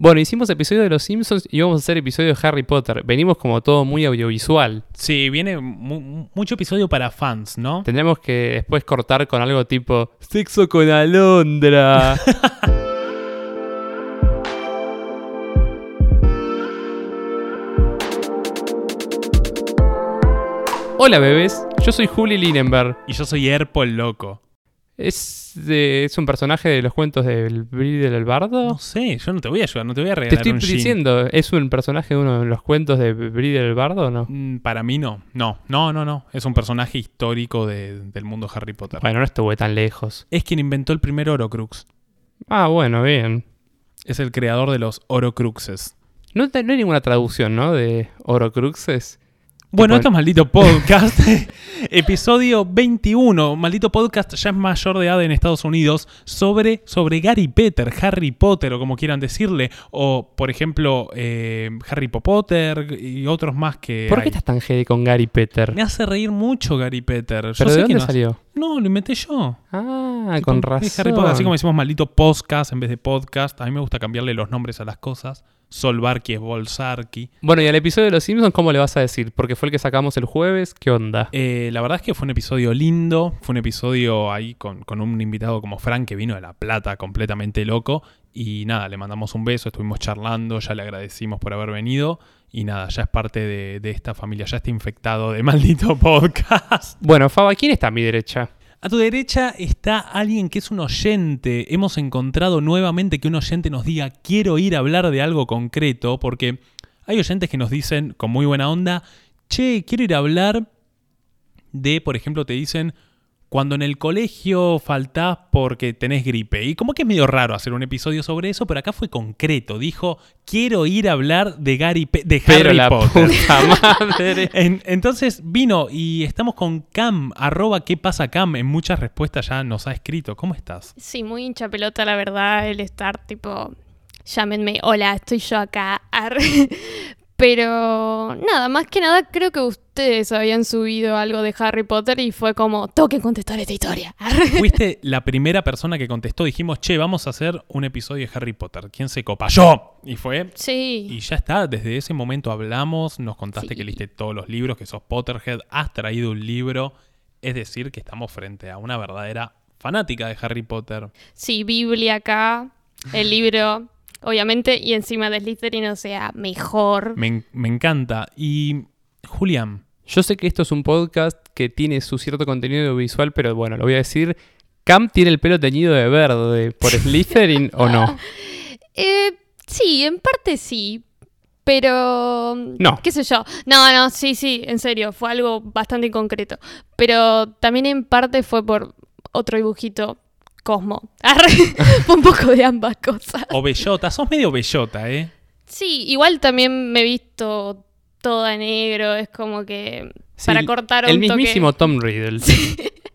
Bueno, hicimos episodio de Los Simpsons y vamos a hacer episodio de Harry Potter. Venimos como todo muy audiovisual. Sí, viene mu- mucho episodio para fans, ¿no? Tendremos que después cortar con algo tipo Sexo con Alondra. Hola bebés, yo soy Juli Linenberg. Y yo soy Erpo el loco. ¿Es, de- ¿Es un personaje de los cuentos del Bril del Bardo? No sé, yo no te voy a ayudar, no te voy a Te regalar estoy un jean. diciendo, ¿es un personaje de uno de los cuentos de Bril del Bardo o no? Mm, Para mí no, no, no, no, no. Es un personaje histórico de- del mundo Harry Potter. Bueno, no estuve tan lejos. Es quien inventó el primer Horocrux. Ah, bueno, bien. Es el creador de los Horocruxes. No, te- no hay ninguna traducción, ¿no? De Horocruxes. Bueno, esto es Maldito Podcast, episodio 21, Maldito Podcast ya es mayor de edad en Estados Unidos, sobre, sobre Gary Potter, Harry Potter o como quieran decirle, o por ejemplo eh, Harry Potter y otros más que... ¿Por hay. qué estás tan jede con Gary Peter? Me hace reír mucho Gary Potter. Yo ¿Pero sé de que dónde hace- salió? No, lo inventé yo. Ah, Tipo, con razón. Harry Potter, así como decimos maldito podcast en vez de podcast. A mí me gusta cambiarle los nombres a las cosas. Solvarki es Bolsarki. Bueno, y al episodio de Los Simpsons, ¿cómo le vas a decir? Porque fue el que sacamos el jueves. ¿Qué onda? Eh, la verdad es que fue un episodio lindo. Fue un episodio ahí con, con un invitado como Frank que vino de La Plata completamente loco. Y nada, le mandamos un beso, estuvimos charlando, ya le agradecimos por haber venido. Y nada, ya es parte de, de esta familia, ya está infectado de maldito podcast. Bueno, Faba, ¿quién está a mi derecha? A tu derecha está alguien que es un oyente. Hemos encontrado nuevamente que un oyente nos diga quiero ir a hablar de algo concreto, porque hay oyentes que nos dicen con muy buena onda, che, quiero ir a hablar de, por ejemplo, te dicen cuando en el colegio faltás porque tenés gripe. Y como que es medio raro hacer un episodio sobre eso, pero acá fue concreto. Dijo, quiero ir a hablar de Gary Pe- de Pero Harry la Potter. puta madre. En- entonces vino y estamos con Cam, arroba qué pasa Cam, en muchas respuestas ya nos ha escrito. ¿Cómo estás? Sí, muy hincha pelota, la verdad, el estar tipo, llámenme, hola, estoy yo acá. Pero nada, más que nada creo que ustedes habían subido algo de Harry Potter y fue como, tengo que contestar esta historia. Fuiste la primera persona que contestó, dijimos, che, vamos a hacer un episodio de Harry Potter. ¿Quién se copa? Yo. Y fue... Sí, Y ya está, desde ese momento hablamos, nos contaste Sí. que leíste todos los libros, que sos Potterhead, has traído un libro, es decir, que estamos frente a una verdadera fanática de Harry Potter. sí, Biblia acá, el libro, obviamente, y encima de Slytherin, o sea, mejor. Me, me encanta. Y, Julián, Yo sé que esto es un podcast que tiene su cierto contenido visual, pero bueno, lo voy a decir. ¿Cam tiene el pelo teñido de verde por Slytherin o no? Eh, sí, en parte sí. Pero. No. ¿Qué sé yo? No, no, sí, sí, en serio, fue algo bastante inconcreto. Pero también en parte fue por otro dibujito, Cosmo. Arre, fue un poco de ambas cosas. o Bellota, sos medio Bellota, ¿eh? Sí, igual también me he visto toda negro, es como que. para Sí, cortar El un toque- mismísimo Tom Riddle.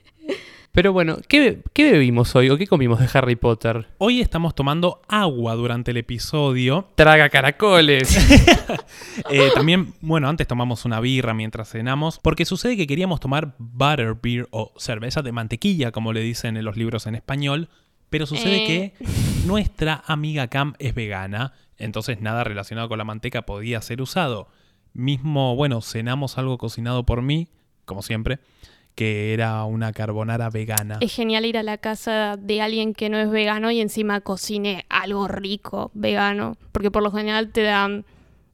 Pero bueno, ¿qué, ¿qué bebimos hoy o qué comimos de Harry Potter? Hoy estamos tomando agua durante el episodio. Traga caracoles. Eh, también, bueno, antes tomamos una birra mientras cenamos, porque sucede que queríamos tomar butterbeer o cerveza de mantequilla, como le dicen en los libros en español, pero sucede Eh. que nuestra amiga Cam es vegana, entonces nada relacionado con la manteca podía ser usado. Mismo, bueno, cenamos algo cocinado por mí, como siempre, que era una carbonara vegana. Es genial ir a la casa de alguien que no es vegano y encima cocine algo rico vegano. Porque por lo general te dan,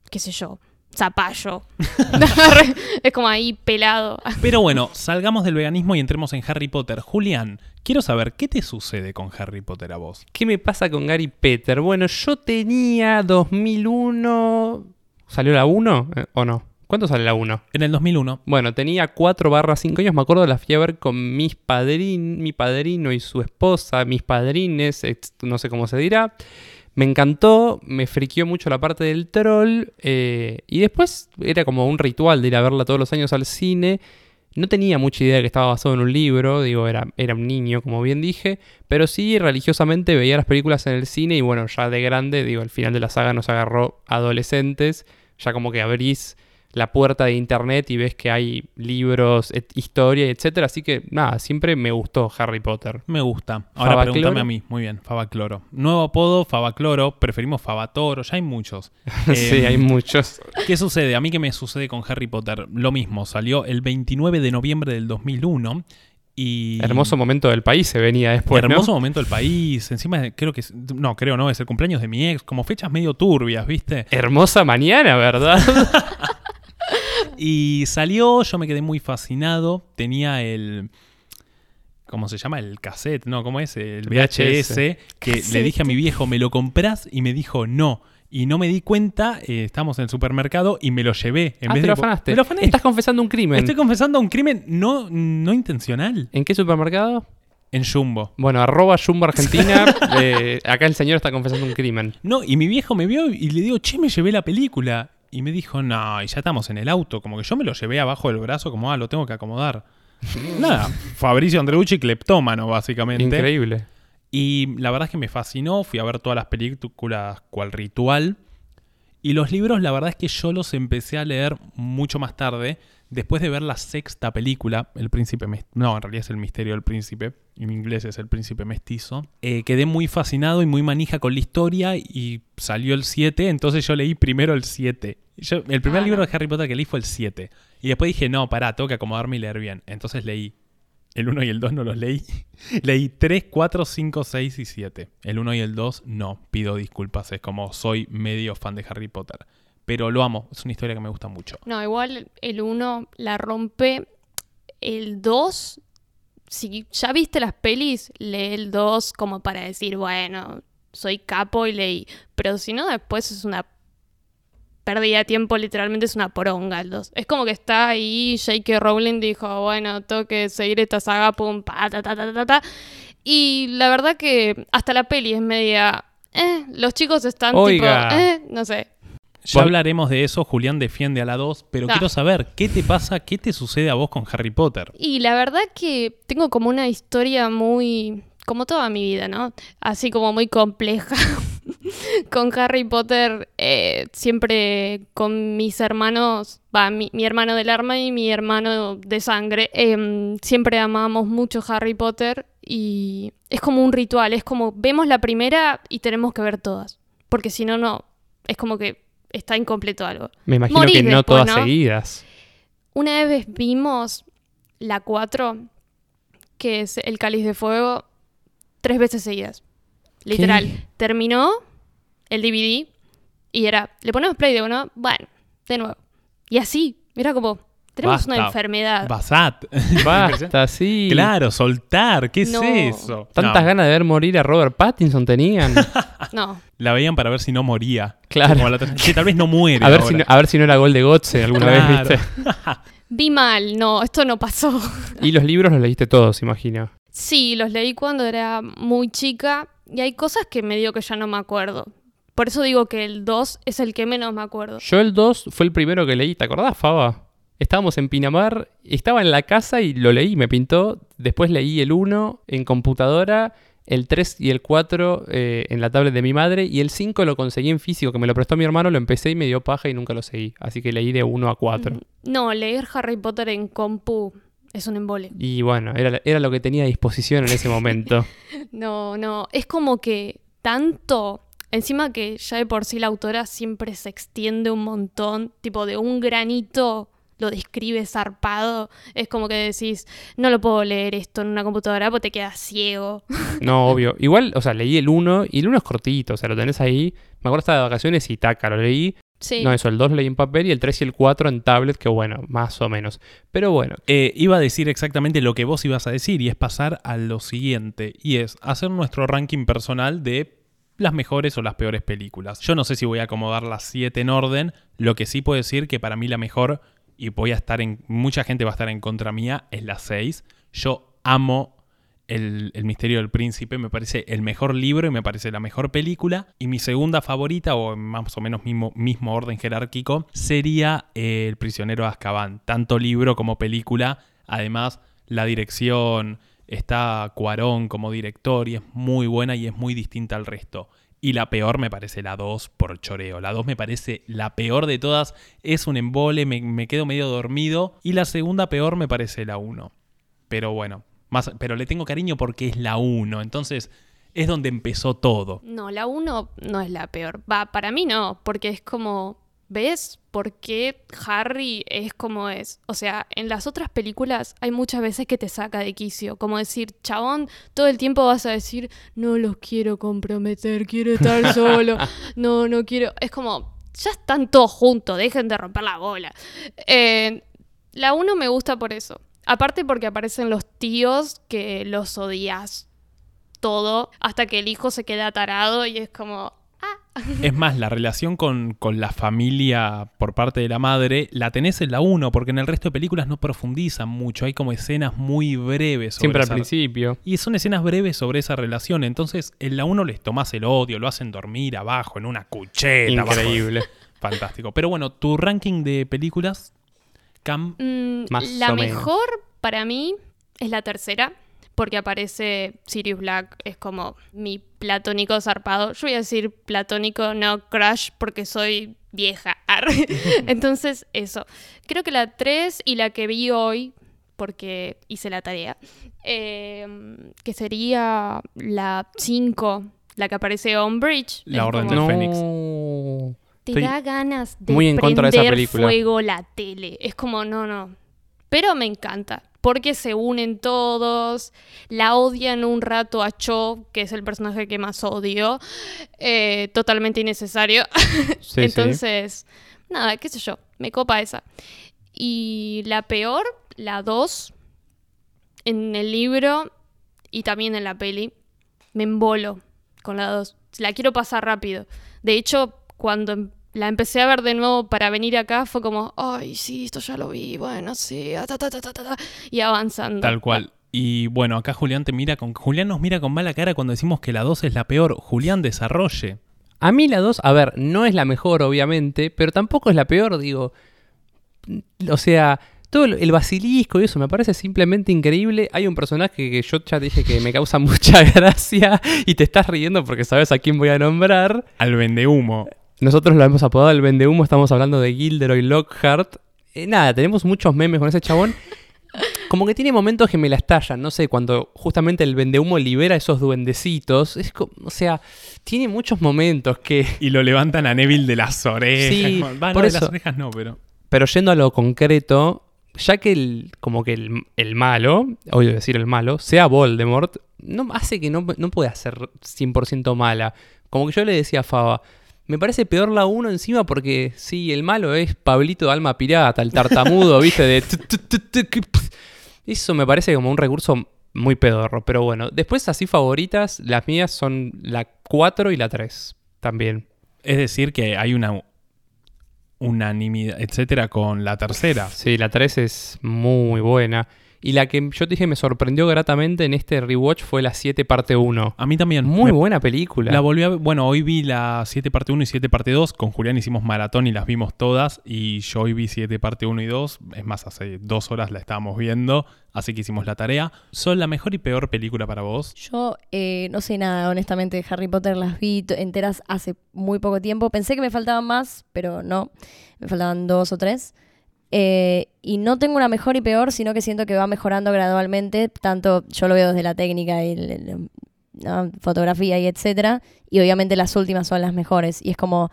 qué sé yo, zapallo. es como ahí pelado. Pero bueno, salgamos del veganismo y entremos en Harry Potter. Julián, quiero saber, ¿qué te sucede con Harry Potter a vos? ¿Qué me pasa con Gary Peter? Bueno, yo tenía 2001... ¿Salió la 1 eh, o no? ¿Cuánto sale la 1? En el 2001, Bueno, tenía 4 barra 5 años, me acuerdo, la fui a ver con mis padrin, mi padrino y su esposa, mis padrines, no sé cómo se dirá. Me encantó, me friqueó mucho la parte del troll eh, y después era como un ritual de ir a verla todos los años al cine. No tenía mucha idea de que estaba basado en un libro, digo, era, era un niño, como bien dije, pero sí religiosamente veía las películas en el cine y bueno, ya de grande, digo, al final de la saga nos agarró adolescentes, ya como que abrís la puerta de internet y ves que hay libros, et- historia, etcétera. Así que nada, siempre me gustó Harry Potter. Me gusta. Ahora Fabacloro. pregúntame a mí. Muy bien, Fabacloro. Nuevo apodo, Fabacloro. Preferimos Fabatoro. Ya hay muchos. sí, hay muchos. ¿Qué sucede? A mí que me sucede con Harry Potter. Lo mismo. Salió el 29 de noviembre del 2001. Y Hermoso momento del país se venía después, ¿no? hermoso momento del país. Encima, creo que. No, creo no. Es el cumpleaños de mi ex. Como fechas medio turbias, ¿viste? Hermosa mañana, ¿verdad? Y salió, yo me quedé muy fascinado. Tenía el. ¿Cómo se llama? El cassette, ¿no? ¿Cómo es? El VHS. VHS. Que le dije a mi viejo, ¿me lo compras? Y me dijo, no. Y no me di cuenta, eh, estamos en el supermercado y me lo llevé. En ah, vez te de lo afanaste. Me lo afané. Estás confesando un crimen. Estoy confesando un crimen no, no intencional. ¿En qué supermercado? En Jumbo. Bueno, arroba Jumbo Argentina. eh, acá el señor está confesando un crimen. No, y mi viejo me vio y le digo, che, me llevé la película. Y me dijo, no, y ya estamos en el auto. Como que yo me lo llevé abajo del brazo, como, ah, lo tengo que acomodar. Nada, Fabricio Andreucci, cleptómano, básicamente. Increíble. Y la verdad es que me fascinó. Fui a ver todas las películas cual ritual. Y los libros, la verdad es que yo los empecé a leer mucho más tarde. Después de ver la sexta película, El Príncipe Mestizo. No, en realidad es El Misterio del Príncipe. En inglés es El Príncipe Mestizo. Eh, quedé muy fascinado y muy manija con la historia. Y salió el 7. Entonces yo leí primero el 7. Yo- el primer Ah, libro no. de Harry Potter que leí fue el 7. Y después dije, no, pará, tengo que acomodarme y leer bien. Entonces leí el 1 y el 2 no los leí. Leí 3, 4, 5, 6 y 7. El 1 y el 2 no, pido disculpas, es como soy medio fan de Harry Potter. Pero lo amo, es una historia que me gusta mucho. No, igual el 1 la rompe. El 2, si ya viste las pelis, lee el 2 como para decir, bueno, soy capo y leí. Pero si no, después es una pérdida de tiempo, literalmente es una poronga el 2. Es como que está ahí, J.K. Rowling dijo, bueno, tengo que seguir esta saga, pum, pa, ta, ta, ta, ta, ta. Y la verdad que hasta la peli es media... Eh, los chicos están Oiga. tipo... Eh, no sé. Ya hablaremos de eso, Julián defiende a la 2, pero Ah. quiero saber, ¿qué te pasa, qué te sucede a vos con Harry Potter? Y la verdad que tengo como una historia muy, como toda mi vida, ¿no? Así como muy compleja. con Harry Potter, eh, siempre con mis hermanos, va, mi, mi hermano del arma y mi hermano de sangre, em, siempre amamos mucho Harry Potter y es como un ritual, es como vemos la primera y tenemos que ver todas, porque si no, no, es como que está incompleto algo. Me imagino que no después, todas ¿no? seguidas. Una vez vimos la 4, que es El Cáliz de Fuego, tres veces seguidas. Literal. Terminó el DVD y era, le ponemos play de uno, bueno, de nuevo. Y así, era como, tenemos una Basta. enfermedad. Basat. Basta, sí. claro, soltar, ¿qué No. es eso? Tantas No, ganas de ver morir a Robert Pattinson tenían. No, La veían para ver si no moría. Claro. Como la otra- tal vez no muere. A ver, ahora. si no, a ver si no era gol de Gotze alguna Claro. vez, ¿viste? vi mal, no, esto no pasó. Y los libros los leíste todos, imagino. Sí, los leí cuando era muy chica y hay cosas que me dio que ya no me acuerdo. Por eso digo que el 2 es el que menos me acuerdo. Yo el 2 fue el primero que leí, ¿te acordás, Faba? Estábamos en Pinamar, estaba en la casa y lo leí, me pintó. Después leí el 1 en computadora, el 3 y el 4 eh, en la tablet de mi madre y el 5 lo conseguí en físico, que me lo prestó mi hermano, lo empecé y me dio paja y nunca lo seguí. Así que leí de 1 a 4. Mm, No, leer Harry Potter en compu es un embole. Y bueno, era, era lo que tenía a disposición en ese momento. No, no, es como que tanto, encima que ya de por sí la autora siempre se extiende un montón, tipo de un granito lo describe zarpado, es como que decís, no lo puedo leer esto en una computadora porque te quedas ciego. No, obvio. Igual, o sea, leí el 1 y el 1 es cortito, o sea, lo tenés ahí. Me acuerdo hasta de vacaciones y taca, lo leí. Sí. No, eso, el 2 lo leí en papel y el 3 y el 4 en tablet, que bueno, más o menos. Pero bueno, Eh, iba a decir exactamente lo que vos ibas a decir y es pasar a lo siguiente y es hacer nuestro ranking personal de las mejores o las peores películas. Yo no sé si voy a acomodar las 7 en orden, lo que sí puedo decir que para mí la mejor y voy a estar en mucha gente va a estar en contra mía es la 6. Yo amo el, El misterio del príncipe, me parece el mejor libro y me parece la mejor película. Y mi segunda favorita, o más o menos mismo, mismo orden jerárquico, sería eh, El prisionero de Azkaban. Tanto libro como película. Además, la dirección, está Cuarón como director y es muy buena y es muy distinta al resto. Y la peor me parece la 2 por choreo. La 2 me parece la peor de todas. Es un embole, me, me quedo medio dormido. Y la segunda peor me parece la 1. Pero bueno, más, pero le tengo cariño porque es la 1. Entonces es donde empezó todo. No, la 1 no es la peor. Va, para mí no, porque es como, ¿ves por qué Harry es como es? O sea, en las otras películas hay muchas veces que te saca de quicio, como decir, chabón, todo el tiempo vas a decir, no los quiero comprometer, quiero estar solo, no, no quiero, es como, ya están todos juntos, dejen de romper la bola. Eh, la 1 me gusta por eso. Aparte porque aparecen los tíos que los odias todo hasta que el hijo se queda atarado y es como... Es más, la relación con, con la familia por parte de la madre la tenés en la 1, porque en el resto de películas no profundizan mucho. Hay como escenas muy breves. Sobre Siempre al esa- principio. Y son escenas breves sobre esa relación. Entonces, en la 1 les tomás el odio, lo hacen dormir abajo, en una cucheta. abajo. Increíble. Fantástico. Pero bueno, tu ranking de películas, Cam, Mm, Más la o menos. mejor para mí es la tercera, porque aparece Sirius Black, es como mi platónico zarpado. Yo voy a decir platónico, no crush, porque soy vieja. Entonces, eso. Creo que la 3 y la que vi hoy, porque hice la tarea, eh, que sería la 5, la que aparece Umbridge. La es Orden como- del Fénix. No. te Estoy da ganas de muy en contra de esa prender película. fuego la tele. Es como, no, no. Pero me encanta. Porque se unen todos. La odian un rato a Cho, que es el personaje que más odio. Eh, totalmente innecesario. Sí, sí. Entonces, nada, qué sé yo. Me copa esa. Y la peor, la 2, en el libro y también en la peli, me embolo con la 2. La quiero pasar rápido. De hecho, cuando em- la empecé a ver de nuevo para venir acá, fue como, ay, sí, esto ya lo vi, bueno, sí, ta, ta, ta, ta, ta, ta", y avanzando. tal cual. Y bueno, acá Julián te mira con. Julián nos mira con mala cara cuando decimos que la 2 es la peor. Julián, desarrolle. A mí la 2, a ver, no es la mejor, obviamente, pero tampoco es la peor, digo. O sea, todo el- basilisco y eso me parece simplemente increíble. Hay un personaje que yo ya te dije que me causa mucha gracia y te estás riendo porque sabes a quién voy a nombrar. Al vendehumo. Nosotros lo hemos apodado el vendehumo, estamos hablando de Gilderoy Lockhart. Eh, nada, tenemos muchos memes con ese chabón. Como que tiene momentos que me la estallan, no sé, cuando justamente el vendehumo libera esos duendecitos. Es como, o sea, tiene muchos momentos que... Y lo levantan a Neville de las orejas. Sí, no, por de eso. las orejas no, pero. Pero yendo a lo concreto, ya que el, como que el, el malo, odio decir el malo, sea Voldemort, no hace que no, no pueda ser 100% mala. Como que yo le decía a Faba, me parece peor la 1 encima porque sí, el malo es Pablito de Alma Pirata, el tartamudo, viste, de... Eso me parece como un recurso muy pedorro, pero bueno. Después así favoritas, las mías son la 4 y la 3 también. Es decir, que hay una unanimidad, etcétera, con la tercera. Sí, la 3 es muy buena. Y la que yo te dije me sorprendió gratamente en este rewatch fue la 7 parte 1. A mí también. Muy Me- buena película. La volví a ver- Bueno, hoy vi la 7 parte 1 y 7 parte 2. Con Julián hicimos maratón y las vimos todas. Y yo hoy vi 7 parte 1 y 2. Es más, hace dos horas la estábamos viendo. Así que hicimos la tarea. ¿Son la mejor y peor película para vos? Yo eh, no sé nada, honestamente, de Harry Potter. Las vi enteras hace muy poco tiempo. Pensé que me faltaban más, pero no. Me faltaban dos o tres. Eh, y no tengo una mejor y peor, sino que siento que va mejorando gradualmente. Tanto yo lo veo desde la técnica y el- el- ¿no? fotografía y etcétera. Y obviamente las últimas son las mejores. Y es como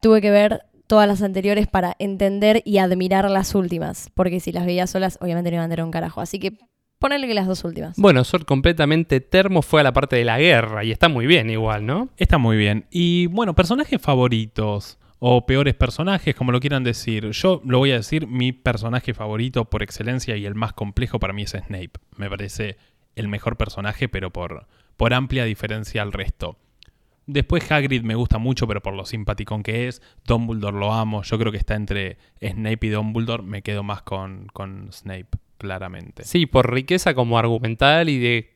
tuve que ver todas las anteriores para entender y admirar las últimas. Porque si las veía solas, obviamente no iban a tener un carajo. Así que ponele que las dos últimas. Bueno, Sword completamente termo fue a la parte de la guerra y está muy bien igual, ¿no? Está muy bien. Y bueno, personajes favoritos o peores personajes, como lo quieran decir. Yo lo voy a decir, mi personaje favorito por excelencia y el más complejo para mí es Snape. Me parece el mejor personaje, pero por, por amplia diferencia al resto. Después Hagrid me gusta mucho, pero por lo simpaticón que es. Dumbledore lo amo. Yo creo que está entre Snape y Dumbledore. Me quedo más con, con Snape, claramente. Sí, por riqueza como argumental y de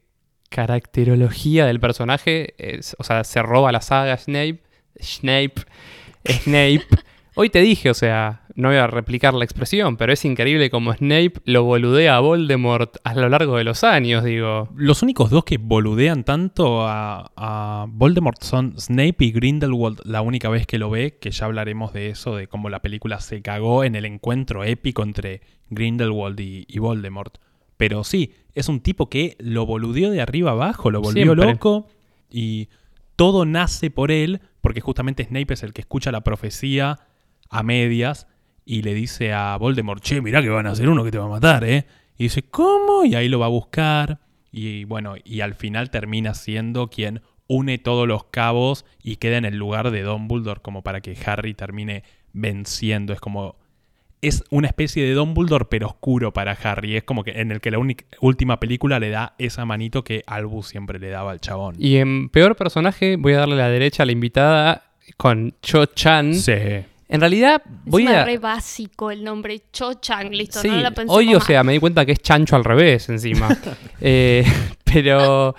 caracterología del personaje, es- o sea, se roba la saga Snape, Snape, Snape. Hoy te dije, o sea, no voy a replicar la expresión, pero es increíble como Snape lo boludea a Voldemort a lo largo de los años, digo. Los únicos dos que boludean tanto a, a Voldemort son Snape y Grindelwald la única vez que lo ve, que ya hablaremos de eso, de cómo la película se cagó en el encuentro épico entre Grindelwald y, y Voldemort. Pero sí, es un tipo que lo boludeó de arriba abajo, lo volvió Siempre. loco y todo nace por él, porque justamente Snape es el que escucha la profecía a medias y le dice a Voldemort, che, mirá que van a hacer uno que te va a matar, ¿eh? Y dice, ¿cómo? Y ahí lo va a buscar. Y bueno, y al final termina siendo quien une todos los cabos y queda en el lugar de Dumbledore como para que Harry termine venciendo. Es como... Es una especie de Dumbledore pero oscuro para Harry. Es como que en el que la única- última película le da esa manito que Albus siempre le daba al chabón. Y en peor personaje voy a darle la derecha a la invitada con Cho Chan. Sí. En realidad voy Encima a... re básico el nombre Cho Chang, listo, Sí, no la pensé hoy, o más. sea, me di cuenta que es chancho al revés encima. Eh, pero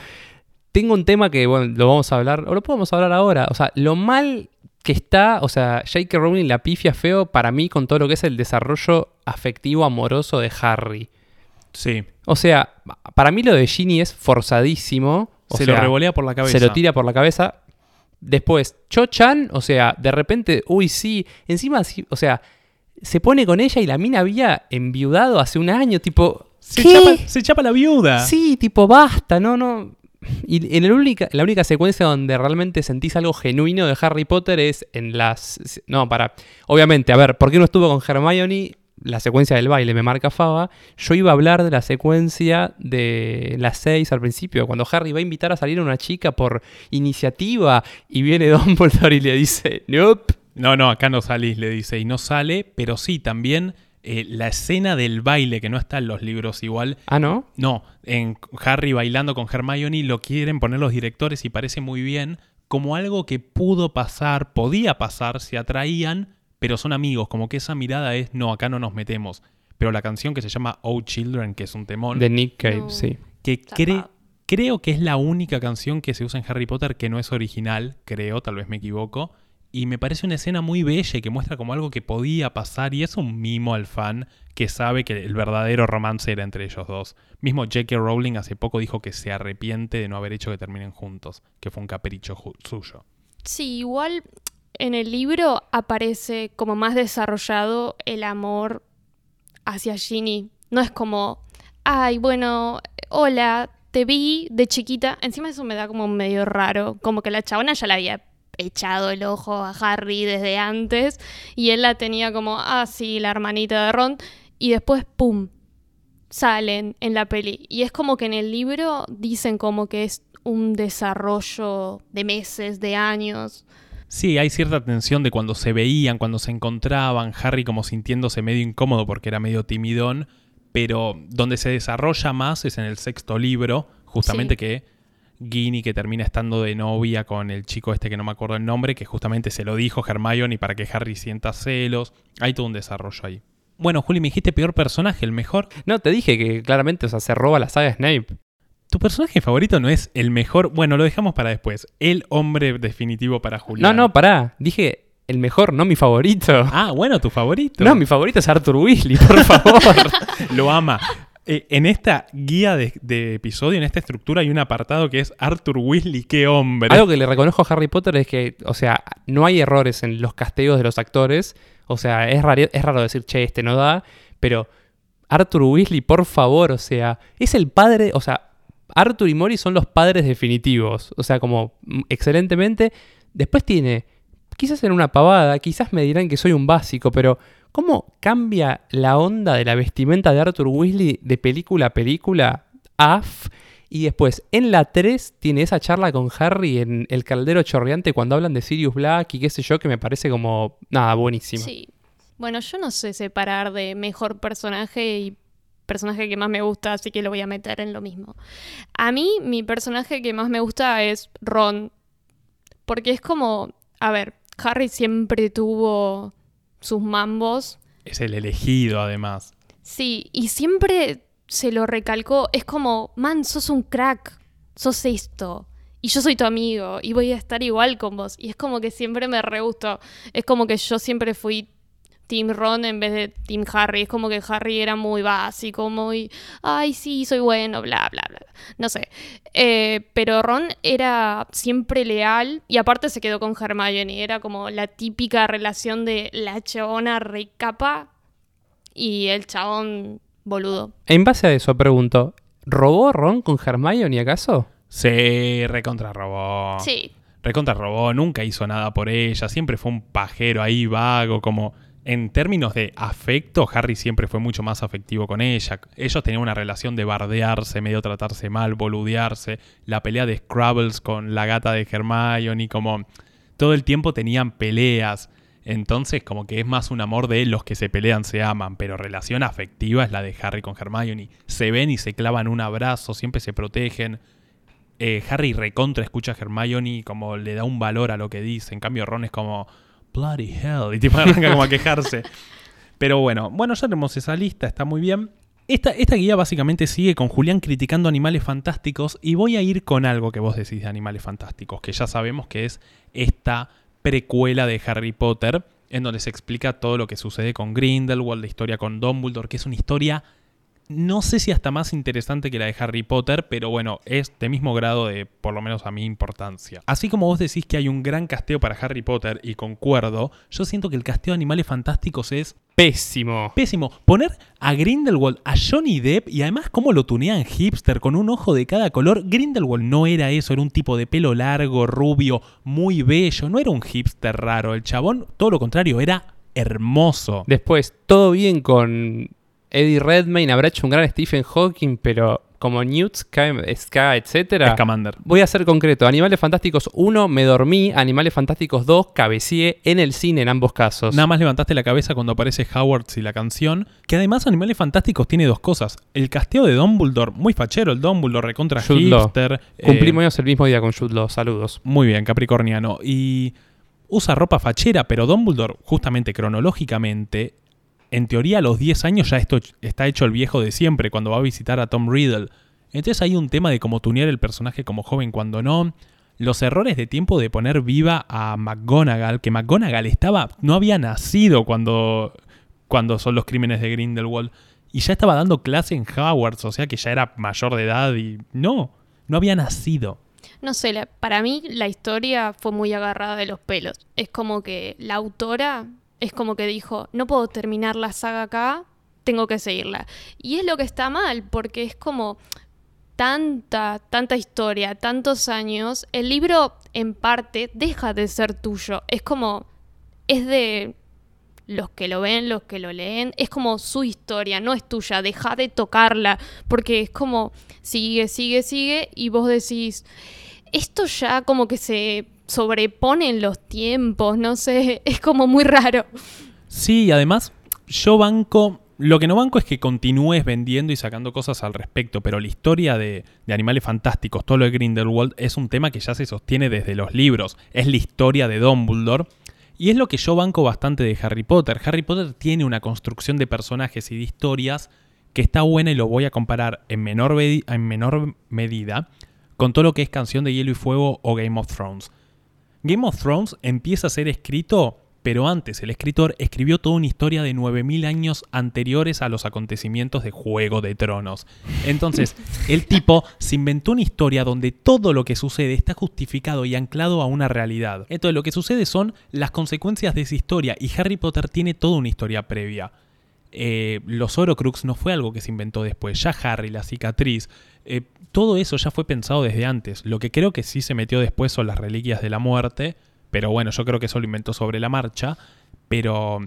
tengo un tema que, bueno, lo vamos a hablar, o lo podemos hablar ahora. O sea, lo mal que está, o sea, J.K. Rowling la pifia feo para mí con todo lo que es el desarrollo afectivo amoroso de Harry. Sí. O sea, para mí lo de Ginny es forzadísimo. O se sea, lo revolea por la cabeza. se lo tira por la cabeza. Después, Cho-chan, o sea, de repente, uy, sí, encima, sí, o sea, se pone con ella y la mina había enviudado hace un año, tipo, Se ¿qué? chapa, se chapa la viuda. Sí, tipo, basta, no, no. Y en la única, la única secuencia donde realmente sentís algo genuino de Harry Potter es en las... No, para... Obviamente, a ver, ¿por qué no estuvo con Hermione? La secuencia del baile me marca Fava. Yo iba a hablar de la secuencia de las seis al principio, cuando Harry va a invitar a salir a una chica por iniciativa y viene Dumbledore y le dice, nope. No, no, acá no salís, le dice. Y no sale, pero sí, también eh, la escena del baile, que no está en los libros igual. Ah, ¿no? No, en Harry bailando con Hermione lo quieren poner los directores y parece muy bien como algo que pudo pasar, podía pasar, se atraían, pero son amigos, como que esa mirada es, no, acá no nos metemos. Pero la canción que se llama Oh Children, que es un temón, De Nick Cave, No. sí. que cre- creo que es la única canción que se usa en Harry Potter que no es original, creo, tal vez me equivoco. Y me parece una escena muy bella y que muestra como algo que podía pasar y es un mimo al fan que sabe que el verdadero romance era entre ellos dos. Mismo J.K. Rowling hace poco dijo que se arrepiente de no haber hecho que terminen juntos, que fue un capricho suyo. Sí, igual en el libro aparece como más desarrollado el amor hacia Ginny. No es como, ay, bueno, hola, te vi de chiquita. Encima eso me da como medio raro, como que la chabona ya le había echado el ojo a Harry desde antes y él la tenía como, ah, sí, la hermanita de Ron. Y después, ¡pum!, salen en la peli. Y es como que en el libro dicen como que es un desarrollo de meses, de años. Sí, hay cierta tensión de cuando se veían, cuando se encontraban, Harry como sintiéndose medio incómodo porque era medio timidón, pero donde se desarrolla más es en el sexto libro, justamente Sí. que Ginny que termina estando de novia con el chico este que no me acuerdo el nombre, que justamente se lo dijo Hermione para que Harry sienta celos, hay todo un desarrollo ahí. Bueno, Juli, me dijiste peor personaje, el mejor. No, te dije que claramente, o sea, se roba la saga Snape. Tu personaje favorito no es el mejor, bueno, lo dejamos para después. El hombre definitivo para No, Julián. no, pará. Dije el mejor, no mi favorito. Ah, bueno, tu favorito. No, mi favorito es Arthur Weasley, por favor. Lo ama. Eh, en esta guía de, episodio, en esta estructura, hay un apartado que es Arthur Weasley, qué hombre. Algo que le reconozco a Harry Potter es que, o sea, no hay errores en los casteos de los actores. O sea, es raro, es raro decir, che, este no da. Pero Arthur Weasley, por favor, o sea, es el padre, o sea, Arthur y Mori son los padres definitivos. O sea, como mm, excelentemente. Después tiene, quizás en una pavada, quizás me dirán que soy un básico, pero ¿cómo cambia la onda de la vestimenta de Arthur Weasley de película a película? AF. Y después, en la 3, tiene esa charla con Harry en El Caldero Chorreante cuando hablan de Sirius Black y qué sé yo, que me parece como, nada, buenísimo. Sí. Bueno, yo no sé separar de mejor personaje y personaje que más me gusta, así que lo voy a meter en lo mismo. A mí, mi personaje que más me gusta es Ron. Porque es como, a ver, Harry siempre tuvo sus mambos. Es el elegido, además. Sí, y siempre se lo recalcó. Es como, man, sos un crack, sos esto. Y yo soy tu amigo y voy a estar igual con vos. Y es como que siempre me re gustó. Es como que yo siempre fui Team Ron en vez de Team Harry. Es como que Harry era muy básico, muy, ay, sí, soy bueno, bla, bla, bla. No sé. Eh, pero Ron era siempre leal y aparte se quedó con Hermione. Era como la típica relación de la chabona recapa y el chabón boludo. En base a eso, pregunto, ¿robó Ron con Hermione acaso? Se recontra robó. Sí. Recontra robó, nunca hizo nada por ella, siempre fue un pajero ahí vago, como en términos de afecto, Harry siempre fue mucho más afectivo con ella. Ellos tenían una relación de bardearse, medio tratarse mal, boludearse, la pelea de Scrabbles con la gata de Hermione, como todo el tiempo tenían peleas. Entonces, como que es más un amor de los que se pelean se aman, pero relación afectiva es la de Harry con Hermione. Se ven y se clavan un abrazo, siempre se protegen. Eh, Harry recontra escucha a Hermione y como le da un valor a lo que dice. En cambio, Ron es como, bloody hell, y tipo arranca como a quejarse. Pero bueno, bueno, ya tenemos esa lista, está muy bien. Esta, esta guía básicamente sigue con Julián criticando animales fantásticos y voy a ir con algo que vos decís de animales fantásticos, que ya sabemos que es esta precuela de Harry Potter, en donde se explica todo lo que sucede con Grindelwald, la historia con Dumbledore, que es una historia no sé si hasta más interesante que la de Harry Potter, pero bueno, es de mismo grado de, por lo menos a mi importancia. Así como vos decís que hay un gran casteo para Harry Potter, y concuerdo, yo siento que el casteo de Animales Fantásticos es Pésimo. pésimo. Poner a Grindelwald, a Johnny Depp, y además cómo lo tunean hipster con un ojo de cada color. Grindelwald no era eso, era un tipo de pelo largo, rubio, muy bello, no era un hipster raro. El chabón, todo lo contrario, era hermoso. Después, todo bien con Eddie Redmayne, habrá hecho un gran Stephen Hawking, pero como Newt, Ska, etcétera. Scamander. Voy a ser concreto. Animales Fantásticos 1, me dormí. Animales Fantásticos 2, cabeceé en el cine en ambos casos. Nada más levantaste la cabeza cuando aparece Howards y la canción. Que además Animales Fantásticos tiene dos cosas. El casteo de Dumbledore, muy fachero, el Dumbledore recontra hipster. eh, Cumplimos el mismo día con Jude Law. Saludos. muy bien, capricorniano. Y usa ropa fachera, pero Dumbledore, justamente cronológicamente, en teoría a los 10 años ya esto está hecho el viejo de siempre, cuando va a visitar a Tom Riddle. Entonces hay un tema de cómo tunear el personaje como joven cuando no. Los errores de tiempo de poner viva a McGonagall, que McGonagall estaba, no había nacido cuando, cuando son los crímenes de Grindelwald. Y ya estaba dando clase en Hogwarts, o sea que ya era mayor de edad y no, no había nacido. No sé, la- para mí la historia fue muy agarrada de los pelos. Es como que la autora es como que dijo, no puedo terminar la saga acá, tengo que seguirla. Y es lo que está mal, porque es como tanta, tanta historia, tantos años, el libro en parte deja de ser tuyo. Es como, es de los que lo ven, los que lo leen, es como su historia, no es tuya, deja de tocarla, porque es como, sigue, sigue, sigue, y vos decís, esto ya como que se sobrepone en los tiempos, no sé, es como muy raro. Sí, y además, yo banco. Lo que no banco es que continúes vendiendo y sacando cosas al respecto, pero la historia de, de Animales Fantásticos, todo lo de Grindelwald, es un tema que ya se sostiene desde los libros. Es la historia de Dumbledore. Y es lo que yo banco bastante de Harry Potter. Harry Potter tiene una construcción de personajes y de historias que está buena y lo voy a comparar en menor, en menor medida con todo lo que es Canción de Hielo y Fuego o Game of Thrones. Game of Thrones empieza a ser escrito, pero antes el escritor escribió toda una historia de 9000 años anteriores a los acontecimientos de Juego de Tronos. Entonces, el tipo se inventó una historia donde todo lo que sucede está justificado y anclado a una realidad. Entonces, lo que sucede son las consecuencias de esa historia y Harry Potter tiene toda una historia previa. Eh, los Horocrux no fue algo que se inventó después. Ya Harry, la cicatriz, eh, todo eso ya fue pensado desde antes. Lo que creo que sí se metió después son las reliquias de la muerte. Pero bueno, yo creo que eso lo inventó sobre la marcha. Pero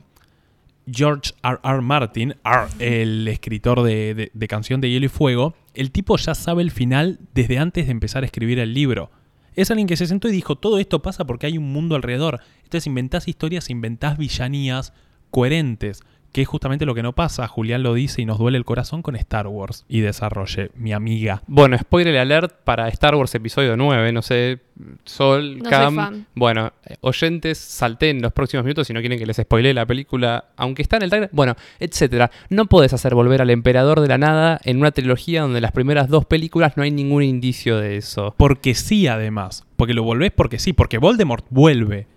George R. R. Martin, el escritor de, de- de Canción de Hielo y Fuego, el tipo ya sabe el final desde antes de empezar a escribir el libro. Es alguien que se sentó y dijo, todo esto pasa porque hay un mundo alrededor. Entonces inventás historias, inventás villanías coherentes, que es justamente lo que no pasa. Julián lo dice y nos duele el corazón con Star Wars y desarrolle, mi amiga. Bueno, spoiler alert para Star Wars episodio 9, no sé, Sol, No soy Cam. fan. Bueno, eh, oyentes, salten los próximos minutos si no quieren que les spoilee la película, aunque está en el trailer, bueno, etcétera. No podés hacer volver al emperador de la nada en una trilogía donde las primeras dos películas no hay ningún indicio de eso. Porque sí, además. Porque lo volvés porque sí, porque Voldemort vuelve.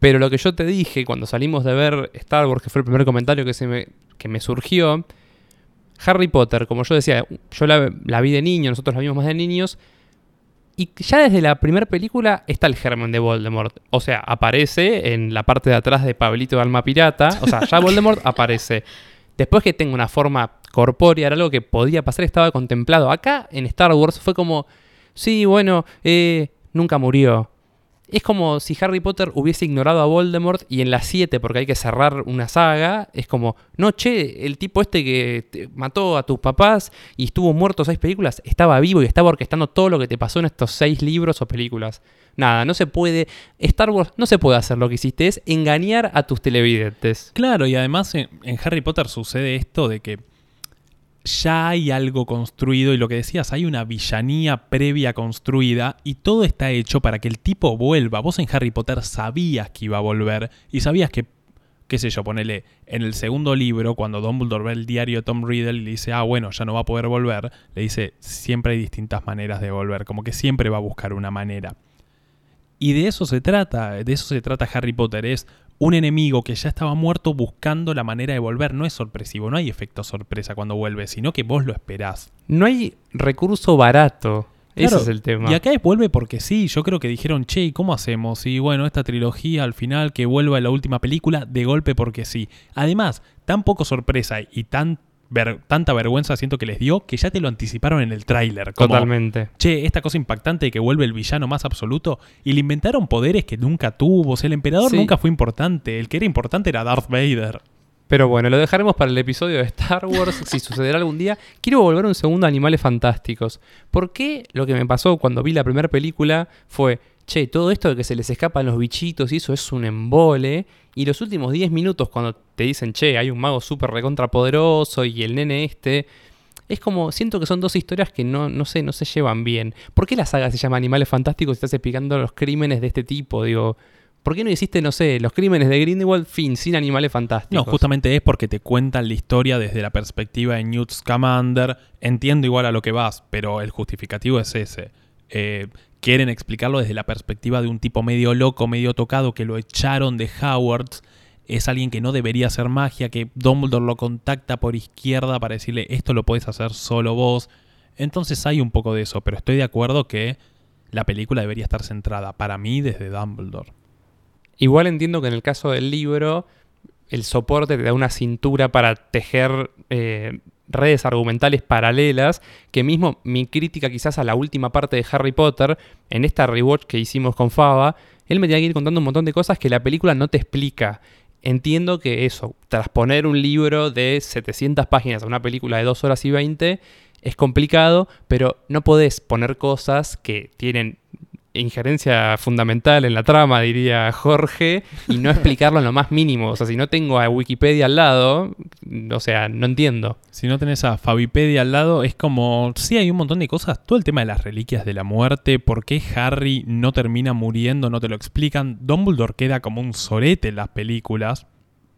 Pero lo que yo te dije cuando salimos de ver Star Wars, que fue el primer comentario que, se me, que me surgió, Harry Potter, como yo decía, yo la, la vi de niño, nosotros la vimos más de niños, y ya desde la primera película está el germen de Voldemort. O sea, aparece en la parte de atrás de Pablito de Alma Pirata. O sea, ya Voldemort aparece. Después que tenga una forma corpórea, era algo que podía pasar, estaba contemplado. Acá en Star Wars fue como, sí, bueno, eh, nunca murió. Es como si Harry Potter hubiese ignorado a Voldemort y en la 7, porque hay que cerrar una saga, es como, no, che, el tipo este que mató a tus papás y estuvo muerto seis películas, estaba vivo y estaba orquestando todo lo que te pasó en estos seis libros o películas. Nada, no se puede, Star Wars no se puede hacer lo que hiciste, es engañar a tus televidentes. Claro, y además en, en Harry Potter sucede esto de que ya hay algo construido y lo que decías, hay una villanía previa construida y todo está hecho para que el tipo vuelva. Vos en Harry Potter sabías que iba a volver y sabías que, qué sé yo, ponele, en el segundo libro, cuando Dumbledore ve el diario de Tom Riddle y le dice, ah, bueno, ya no va a poder volver, le dice, siempre hay distintas maneras de volver, como que siempre va a buscar una manera. Y de eso se trata, de eso se trata Harry Potter, es un enemigo que ya estaba muerto buscando la manera de volver. No es sorpresivo, no hay efecto sorpresa cuando vuelve, sino que vos lo esperás. No hay recurso barato. Ese es el tema. Y acá es vuelve porque sí, yo creo que dijeron, che, ¿y cómo hacemos? Y bueno, esta trilogía al final que vuelva en la última película, de golpe porque sí. Además, tan poco sorpresa y tan ver- tanta vergüenza siento que les dio que ya te lo anticiparon en el tráiler. Totalmente. Che, esta cosa impactante de que vuelve el villano más absoluto y le inventaron poderes que nunca tuvo. O sea, el emperador Sí. nunca fue importante. El que era importante era Darth Vader. Pero bueno, lo dejaremos para el episodio de Star Wars, si sucederá algún día. Quiero volver un segundo a Animales Fantásticos. ¿Por qué lo que me pasó cuando vi la primera película fue, che, todo esto de que se les escapan los bichitos y eso es un embole? Y los últimos 10 minutos cuando te dicen, che, hay un mago súper recontrapoderoso y el nene este... Es como, siento que son dos historias que no, no sé, no se llevan bien. ¿Por qué la saga se llama Animales Fantásticos y estás explicando los crímenes de este tipo? Digo, ¿por qué no hiciste, no sé, los crímenes de Grindelwald, fin, sin animales fantásticos? No, justamente es porque te cuentan la historia desde la perspectiva de Newt Scamander. Entiendo igual a lo que vas, pero el justificativo es ese. Eh, quieren explicarlo desde la perspectiva de un tipo medio loco, medio tocado, que lo echaron de Howard's. Es alguien que no debería hacer magia, que Dumbledore lo contacta por izquierda para decirle esto lo podés hacer solo vos. Entonces hay un poco de eso, pero estoy de acuerdo que la película debería estar centrada para mí desde Dumbledore. Igual entiendo que en el caso del libro, el soporte te da una cintura para tejer eh, redes argumentales paralelas, que mismo mi crítica quizás a la última parte de Harry Potter, en esta rewatch que hicimos con Faba, él me tenía que ir contando un montón de cosas que la película no te explica. Entiendo que eso, transponer un libro de 700 páginas a una película de 2 horas y 20 es complicado, pero no podés poner cosas que tienen injerencia fundamental en la trama, diría Jorge, y no explicarlo en lo más mínimo. O sea, si no tengo a Wikipedia al lado, o sea, no entiendo. Si no tenés a Fabipedia al lado, es como, sí hay un montón de cosas, todo el tema de las reliquias de la muerte, por qué Harry no termina muriendo, no te lo explican, Dumbledore queda como un sorete en las películas,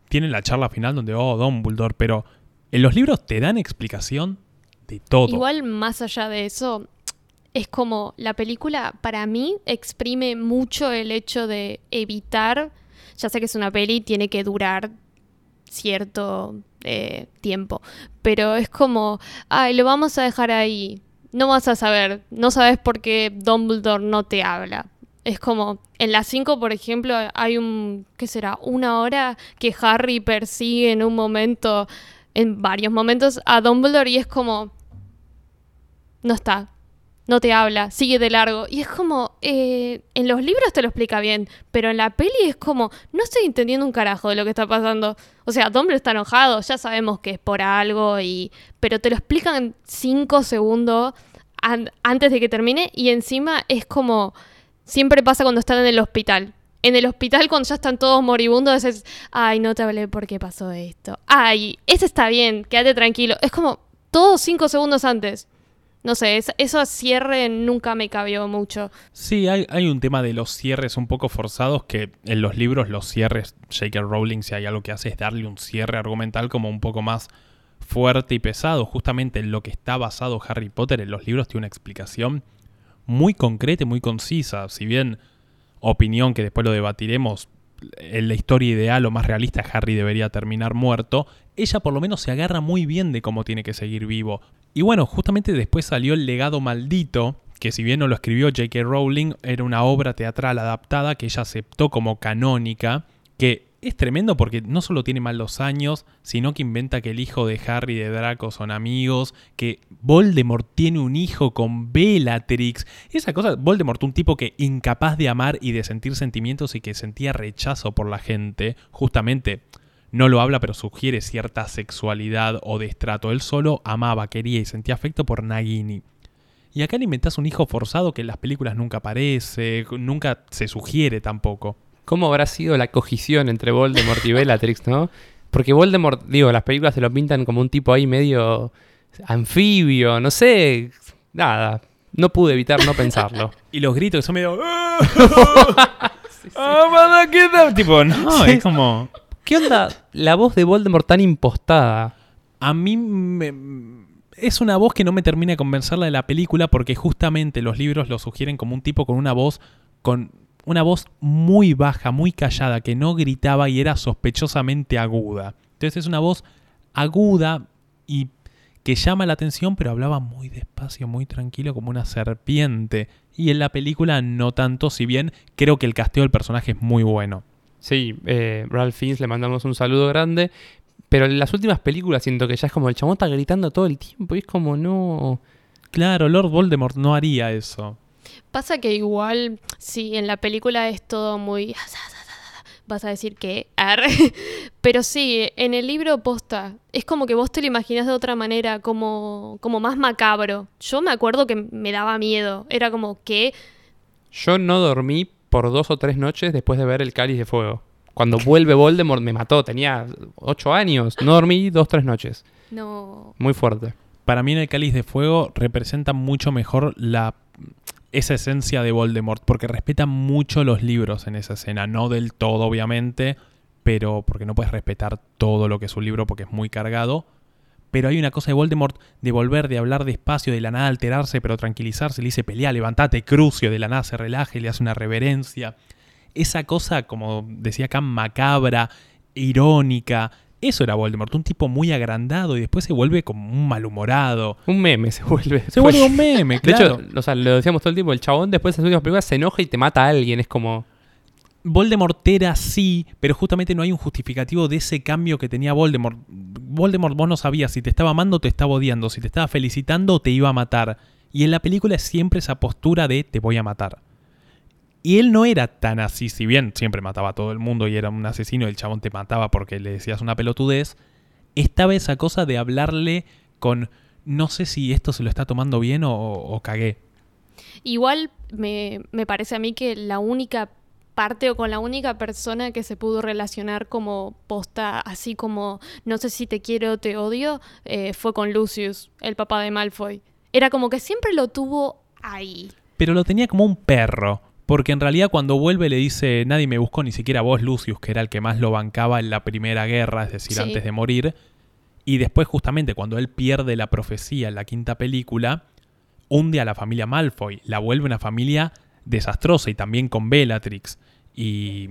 tienen la charla final donde, oh, Dumbledore, pero en los libros te dan explicación de todo. Igual más allá de eso, es como la película para mí exprime mucho el hecho de evitar, ya sé que es una peli, tiene que durar cierto eh, tiempo, pero es como, ay, lo vamos a dejar ahí, no vas a saber, no sabes por qué Dumbledore no te habla. Es como, en las 5, por ejemplo, hay un, ¿qué será? Una hora que Harry persigue en un momento, en varios momentos, a Dumbledore y es como, no está, no te habla, sigue de largo. Y es como, eh, en los libros te lo explica bien, pero en la peli es como, no estoy entendiendo un carajo de lo que está pasando. O sea, Dumbledore está enojado, ya sabemos que es por algo, y pero te lo explican cinco segundos an- antes de que termine y encima es como, siempre pasa cuando están en el hospital. En el hospital, cuando ya están todos moribundos, es, ay, no te hablé por qué pasó esto. Ay, ese está bien, quédate tranquilo. Es como, todos cinco segundos antes. No sé, es- eso cierre nunca me cabió mucho. Sí, hay, hay un tema de los cierres un poco forzados que en los libros los cierres, J.K. Rowling si hay algo que hace es darle un cierre argumental como un poco más fuerte y pesado. Justamente en lo que está basado Harry Potter en los libros tiene una explicación muy concreta y muy concisa. Si bien opinión que después lo debatiremos, en la historia ideal o más realista, Harry debería terminar muerto, ella por lo menos se agarra muy bien de cómo tiene que seguir vivo. Y bueno, justamente después salió El legado maldito, que si bien no lo escribió J.K. Rowling, era una obra teatral adaptada que ella aceptó como canónica, que es tremendo porque no solo tiene mal los años, sino que inventa que el hijo de Harry y de Draco son amigos, que Voldemort tiene un hijo con Bellatrix. Esa cosa, Voldemort, un tipo que incapaz de amar y de sentir sentimientos y que sentía rechazo por la gente, justamente no lo habla pero sugiere cierta sexualidad o destrato. Él solo amaba, quería y sentía afecto por Nagini. Y acá le inventás un hijo forzado que en las películas nunca aparece, nunca se sugiere tampoco. ¿Cómo habrá sido la cogición entre Voldemort y Bellatrix, no? Porque Voldemort, digo, las películas se lo pintan como un tipo ahí medio anfibio, no sé, nada. No pude evitar no pensarlo. Y los gritos que son medio... ¡Ah, motherfucker! Tipo, no, Sí. es como... ¿Qué onda la voz de Voldemort tan impostada? A mí me- es una voz que no me termina de convencerla de la película porque justamente los libros lo sugieren como un tipo con una voz con una voz muy baja, muy callada, que no gritaba y era sospechosamente aguda. Entonces es una voz aguda y que llama la atención, pero hablaba muy despacio, muy tranquilo, como una serpiente. Y en la película no tanto, si bien creo que el casteo del personaje es muy bueno. Sí, eh, Ralph Fiennes le mandamos un saludo grande. Pero en las últimas películas siento que ya es como el chabón está gritando todo el tiempo y es como no. Claro, Lord Voldemort no haría eso. Pasa que igual, si en la película es todo muy... Vas a decir que... Pero sí, en el libro posta, es como que vos te lo imaginás de otra manera, como, como más macabro. Yo me acuerdo que me daba miedo. Era como que... Yo no dormí por dos o tres noches después de ver el cáliz de fuego. Cuando vuelve Voldemort me mató, tenía ocho años. No dormí dos o tres noches. No... Muy fuerte. para mí en el Cáliz de Fuego representa mucho mejor la esa esencia de Voldemort, porque respeta mucho los libros en esa escena, no del todo obviamente, pero porque no puedes respetar todo lo que es un libro porque es muy cargado, pero hay una cosa de Voldemort de volver, de hablar despacio, de la nada alterarse, pero tranquilizarse, le dice pelea, levantate, crucio, de la nada se relaja y le hace una reverencia. Esa cosa, como decía acá, macabra, irónica, eso era Voldemort, un tipo muy agrandado y después se vuelve como un malhumorado. Un meme se vuelve. Se vuelve un meme, De claro. hecho, o sea, lo decíamos todo el tiempo, el chabón después de las últimas películas se enoja y te mata a alguien. Es como. Voldemort era sí, pero justamente no hay un justificativo de ese cambio que tenía Voldemort. Voldemort vos no sabías si te estaba amando o te estaba odiando, si te estaba felicitando o te iba a matar. Y en la película es siempre esa postura de te voy a matar. Y él no era tan así, si bien siempre mataba a todo el mundo y era un asesino y el chabón te mataba porque le decías una pelotudez, estaba esa cosa de hablarle con no sé si esto se lo está tomando bien o, o cagué. Igual me, me parece a mí que la única parte o con la única persona que se pudo relacionar como posta, así como no sé si te quiero o te odio, eh, fue con Lucius, el papá de Malfoy. Era como que siempre lo tuvo ahí. pero lo tenía como un perro. Porque en realidad cuando vuelve le dice, nadie me buscó, ni siquiera vos, Lucius, que era el que más lo bancaba en la primera guerra, es decir, Sí. antes de morir. Y después justamente cuando él pierde la profecía en la quinta película, hunde a la familia Malfoy, la vuelve una familia desastrosa y también con Bellatrix. Y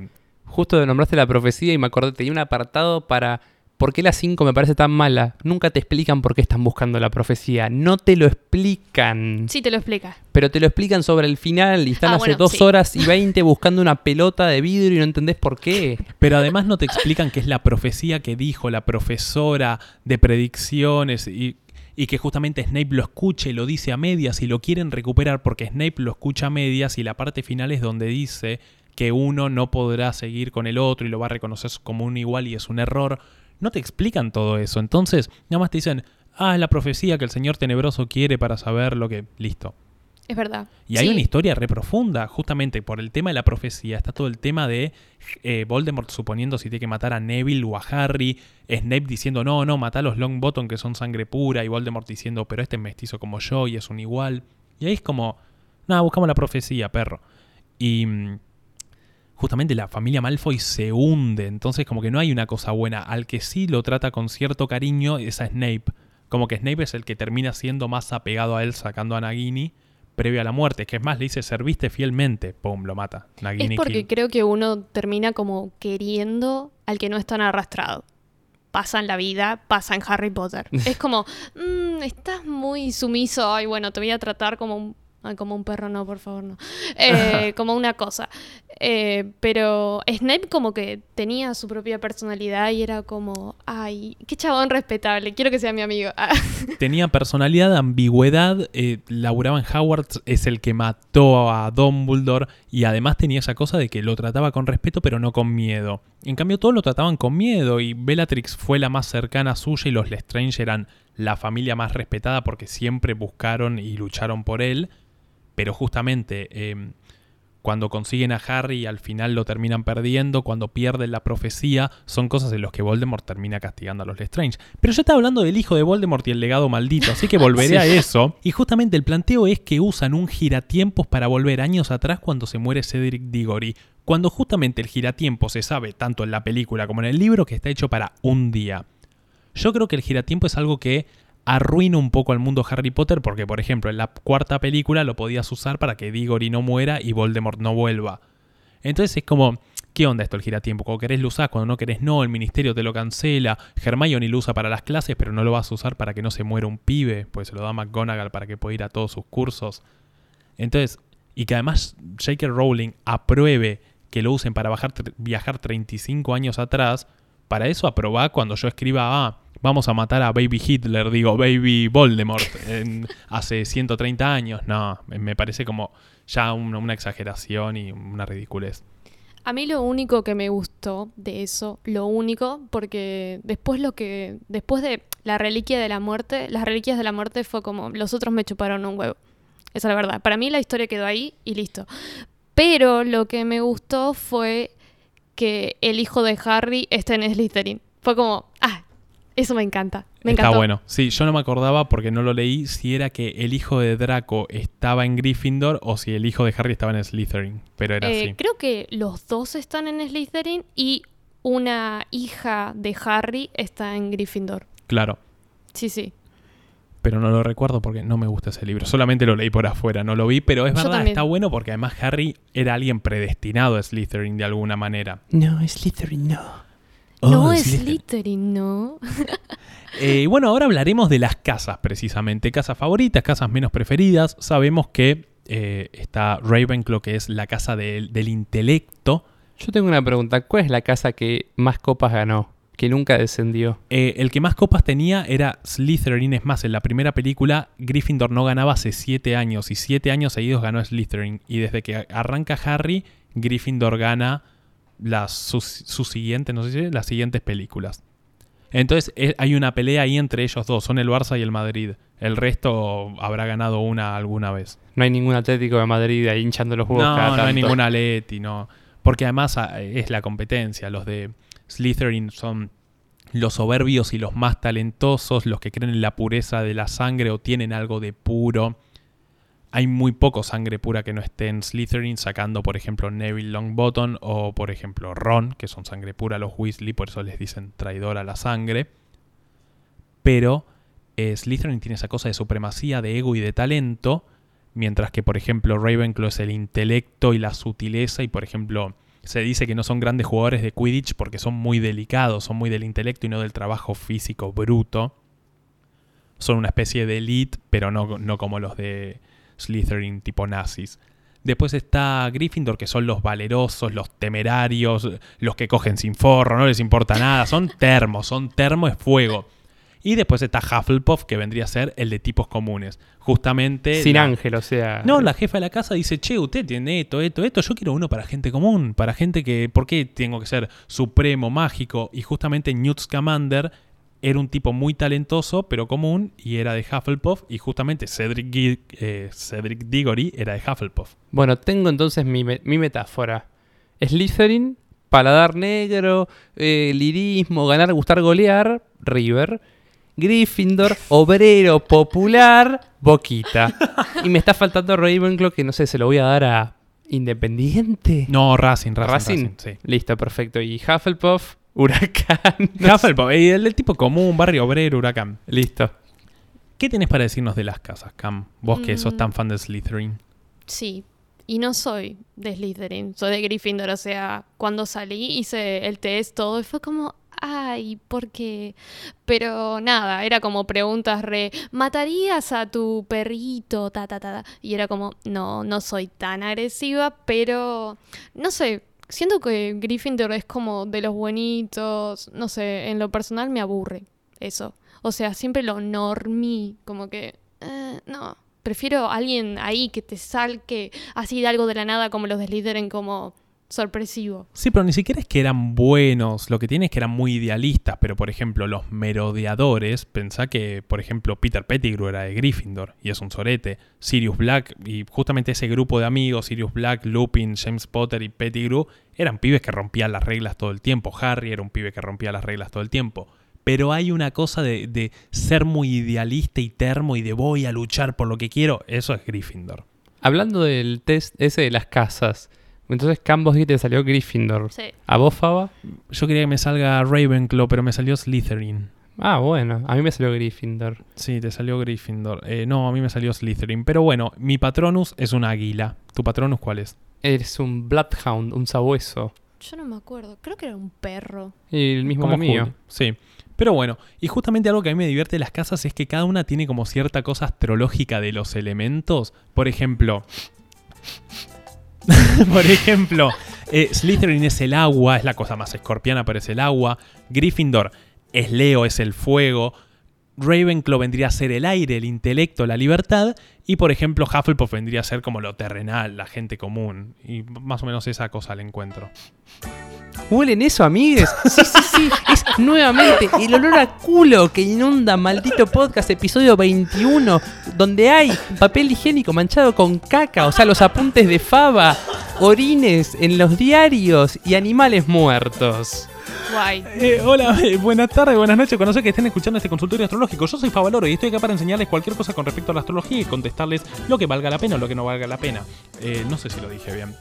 Justo nombraste la profecía y me acordé, tenía un apartado para. ¿Por qué la 5 me parece tan mala? Nunca te explican por qué están buscando la profecía. No te lo explican. Sí, te lo explica. Pero te lo explican sobre el final y están Ah, hace bueno, dos sí. horas y 20 buscando una pelota de vidrio y no entendés por qué. Pero además no te explican que es la profecía que dijo la profesora de predicciones y, y que justamente Snape lo escucha y lo dice a medias y lo quieren recuperar porque Snape lo escucha a medias y la parte final es donde dice que uno no podrá seguir con el otro y lo va a reconocer como un igual y es un error. No te explican todo eso. Entonces, nada más te dicen, ah, es la profecía que el señor tenebroso quiere para saber lo que... Listo. Es verdad. Y hay Sí. una historia re profunda, justamente por el tema de la profecía. Está todo el tema de eh, Voldemort suponiendo si tiene que matar a Neville o a Harry. Snape diciendo, no, no, mata a los Longbottom que son sangre pura. Y Voldemort diciendo, pero este es mestizo como yo y es un igual. Y ahí es como, nada, buscamos la profecía, perro. Y mm, justamente la familia Malfoy se hunde. Entonces como que no hay una cosa buena. Al que sí lo trata con cierto cariño es a Snape. Como que Snape es el que termina siendo más apegado a él sacando a Nagini. Previo a la muerte. Que es más, le dice, serviste fielmente. Pum, lo mata. Es porque kill. creo que uno termina como queriendo al que no es tan arrastrado. Pasa en la vida, pasa en Harry Potter. es como, "Mm, estás muy sumiso. Ay, bueno, te voy a tratar como un, ay, como un perro, no, por favor, no. Eh, como una cosa. Eh, pero Snape como que tenía su propia personalidad y era como, ay, qué chabón respetable, quiero que sea mi amigo. Ah. Tenía personalidad, ambigüedad, eh, laburaba en Hogwarts, es el que mató a Dumbledore y además tenía esa cosa de que lo trataba con respeto pero no con miedo. En cambio todos lo trataban con miedo y Bellatrix fue la más cercana suya y los Lestrange eran la familia más respetada porque siempre buscaron y lucharon por él, pero justamente eh, cuando consiguen a Harry y al final lo terminan perdiendo, cuando pierden la profecía, son cosas en las que Voldemort termina castigando a los Lestrange. Pero yo estaba hablando del hijo de Voldemort y el legado maldito, así que volveré a eso. Y justamente el planteo es que usan un giratiempos para volver años atrás cuando se muere Cedric Diggory. Cuando justamente el giratiempo se sabe, tanto en la película como en el libro, que está hecho para un día. Yo creo que el giratiempo es algo que arruina un poco al mundo Harry Potter porque, por ejemplo, en la cuarta película lo podías usar para que Diggory no muera y Voldemort no vuelva. Entonces es como, ¿qué onda esto el giratiempo? Cuando querés lo usás, cuando no querés no, el ministerio te lo cancela, Hermione lo usa para las clases, pero no lo vas a usar para que no se muera un pibe, pues se lo da McGonagall para que pueda ir a todos sus cursos. Entonces, y que además J.K. Rowling apruebe que lo usen para viajar 35 años atrás, para eso aprobá cuando yo escriba, ah, vamos a matar a Baby Hitler, digo, Baby Voldemort, en- hace 130 años. No, me- parece como ya una, exageración y una ridiculez. A mí lo único que me gustó de eso, lo único, porque después lo que, después de la reliquia de la muerte, las reliquias de la muerte fue como, los otros me chuparon un huevo. Esa es la verdad. Para mí la historia quedó ahí y listo. Pero lo que me gustó fue que el hijo de Harry esté en Slytherin. Fue como, eso me encanta. Me Está encantó. bueno. Sí, yo no me acordaba porque no lo leí si era que el hijo de Draco estaba en Gryffindor o si el hijo de Harry estaba en Slytherin. Pero era Eh, así. Creo que los dos están en Slytherin y una hija de Harry está en Gryffindor. Claro. Sí, sí. Pero no lo recuerdo porque no me gusta ese libro. Solamente lo leí por afuera, no lo vi. Pero es verdad, está bueno porque además Harry era alguien predestinado a Slytherin de alguna manera. No, Slytherin no. No Oh, es Slytherin. No. Eh, bueno, ahora hablaremos de las casas precisamente. Casas favoritas, casas menos preferidas. Sabemos que eh, está Ravenclaw, que es la casa del- del intelecto. Yo tengo una pregunta. ¿Cuál es la casa que más copas ganó? Que nunca descendió. Eh, el que más copas tenía era Slytherin. Es más, en la primera película, Gryffindor no ganaba hace 7 años. Y 7 años seguidos ganó Slytherin. Y desde que arranca Harry, Gryffindor gana las, sus, sus siguientes, no sé si las siguientes películas. Entonces eh, hay una pelea ahí entre ellos dos. Son el Barça y el Madrid. El resto habrá ganado una alguna vez. No hay ningún Atlético de Madrid ahí hinchando los huevos No, cada no hay tanto. ninguna Leti, no. Porque además ah, es la competencia. Los de Slytherin son los soberbios y los más talentosos, los que creen en la pureza de la sangre o tienen algo de puro. Hay muy poco sangre pura que no esté en Slytherin, sacando por ejemplo Neville Longbottom o por ejemplo Ron, que son sangre pura los Weasley, por eso les dicen traidor a la sangre. Pero eh, Slytherin tiene esa cosa de supremacía, de ego y de talento, mientras que por ejemplo Ravenclaw es el intelecto y la sutileza y por ejemplo se dice que no son grandes jugadores de Quidditch porque son muy delicados, son muy del intelecto y no del trabajo físico bruto. Son una especie de elite, pero no, no como los de Slytherin tipo nazis. Después está Gryffindor, que son los valerosos, los temerarios, los que cogen sin forro, no les importa nada, son termos, son termo es fuego. Y después está Hufflepuff, que vendría a ser el de tipos comunes. Justamente... Sin la- ángel, o sea. no, la jefa de la casa dice, che, usted tiene esto, esto, esto, yo quiero uno para gente común, para gente que, ¿por qué tengo que ser supremo, mágico? Y justamente Newt Scamander era un tipo muy talentoso, pero común, y era de Hufflepuff, y justamente Cedric, Gi- eh, Cedric Diggory era de Hufflepuff. Bueno, tengo entonces mi, me- mi metáfora. Slytherin, paladar negro, eh, lirismo, ganar, gustar, golear, River. Gryffindor, obrero, popular, Boquita. Y me está faltando Ravenclaw, que no sé, se lo voy a dar a Independiente. No, Racing, Racing, Racing. Racing, sí. Listo, perfecto. Y Hufflepuff, Huracán. Hufflepuff, eh, el del tipo común, barrio obrero, huracán. Listo. ¿Qué tenés para decirnos de las casas, Cam? Vos que sos Mm. tan fan de Slytherin. Sí, y no soy de Slytherin, soy de Gryffindor, o sea, cuando salí hice el test, todo, y fue como, ay, ¿por qué? Pero nada, era como preguntas re, ¿matarías a tu perrito? Ta, ta, ta, ta. Y era como, no, no soy tan agresiva, pero, no sé, siento que Gryffindor es como de los buenitos, no sé, en lo personal me aburre eso. O sea, siempre lo normí, como que, eh, no. Prefiero a alguien ahí que te salque así de algo de la nada como los de Slytherin como sorpresivo. Sí, pero ni siquiera es que eran buenos, lo que tiene es que eran muy idealistas, pero por ejemplo los merodeadores, pensá que por ejemplo Peter Pettigrew era de Gryffindor y es un sorete, Sirius Black y justamente ese grupo de amigos, Sirius Black, Lupin, James Potter y Pettigrew, eran pibes que rompían las reglas todo el tiempo, Harry era un pibe que rompía las reglas todo el tiempo. Pero hay una cosa de, de ser muy idealista y termo y de voy a luchar por lo que quiero, eso es Gryffindor. Hablando del test ese de las casas, entonces Cambos dijiste que salió Gryffindor. Sí. ¿A vos, Faba? Yo quería que me salga Ravenclaw, pero me salió Slytherin. Ah, bueno, a mí me salió Gryffindor. Sí, te salió Gryffindor. Eh, no, a mí me salió Slytherin. Pero bueno, mi Patronus es un águila. ¿Tu Patronus cuál es? Eres un Bloodhound, un sabueso. Yo no me acuerdo, creo que era un perro. Y el mismo Como mío. Sí. Pero bueno, y justamente algo que a mí me divierte de las casas es que cada una tiene como cierta cosa astrológica de los elementos. Por ejemplo, por ejemplo, eh, Slytherin es el agua, es la cosa más escorpiana, pero es el agua. Gryffindor es Leo, es el fuego. Ravenclaw vendría a ser el aire, el intelecto, la libertad. Y por ejemplo, Hufflepuff vendría a ser como lo terrenal, la gente común. Y más o menos esa cosa le encuentro. ¿Huelen eso, amigues? Sí, sí, sí. Es nuevamente el olor a culo que inunda maldito podcast episodio 21, donde hay papel higiénico manchado con caca, o sea, los apuntes de fava, orines en los diarios y animales muertos. Guay. Eh, hola, eh, buenas tardes, buenas noches. Cuando que estén escuchando este consultorio astrológico, yo soy Favaloro y estoy acá para enseñarles cualquier cosa con respecto a la astrología y contestarles lo que valga la pena o lo que no valga la pena. Eh, no sé si lo dije bien,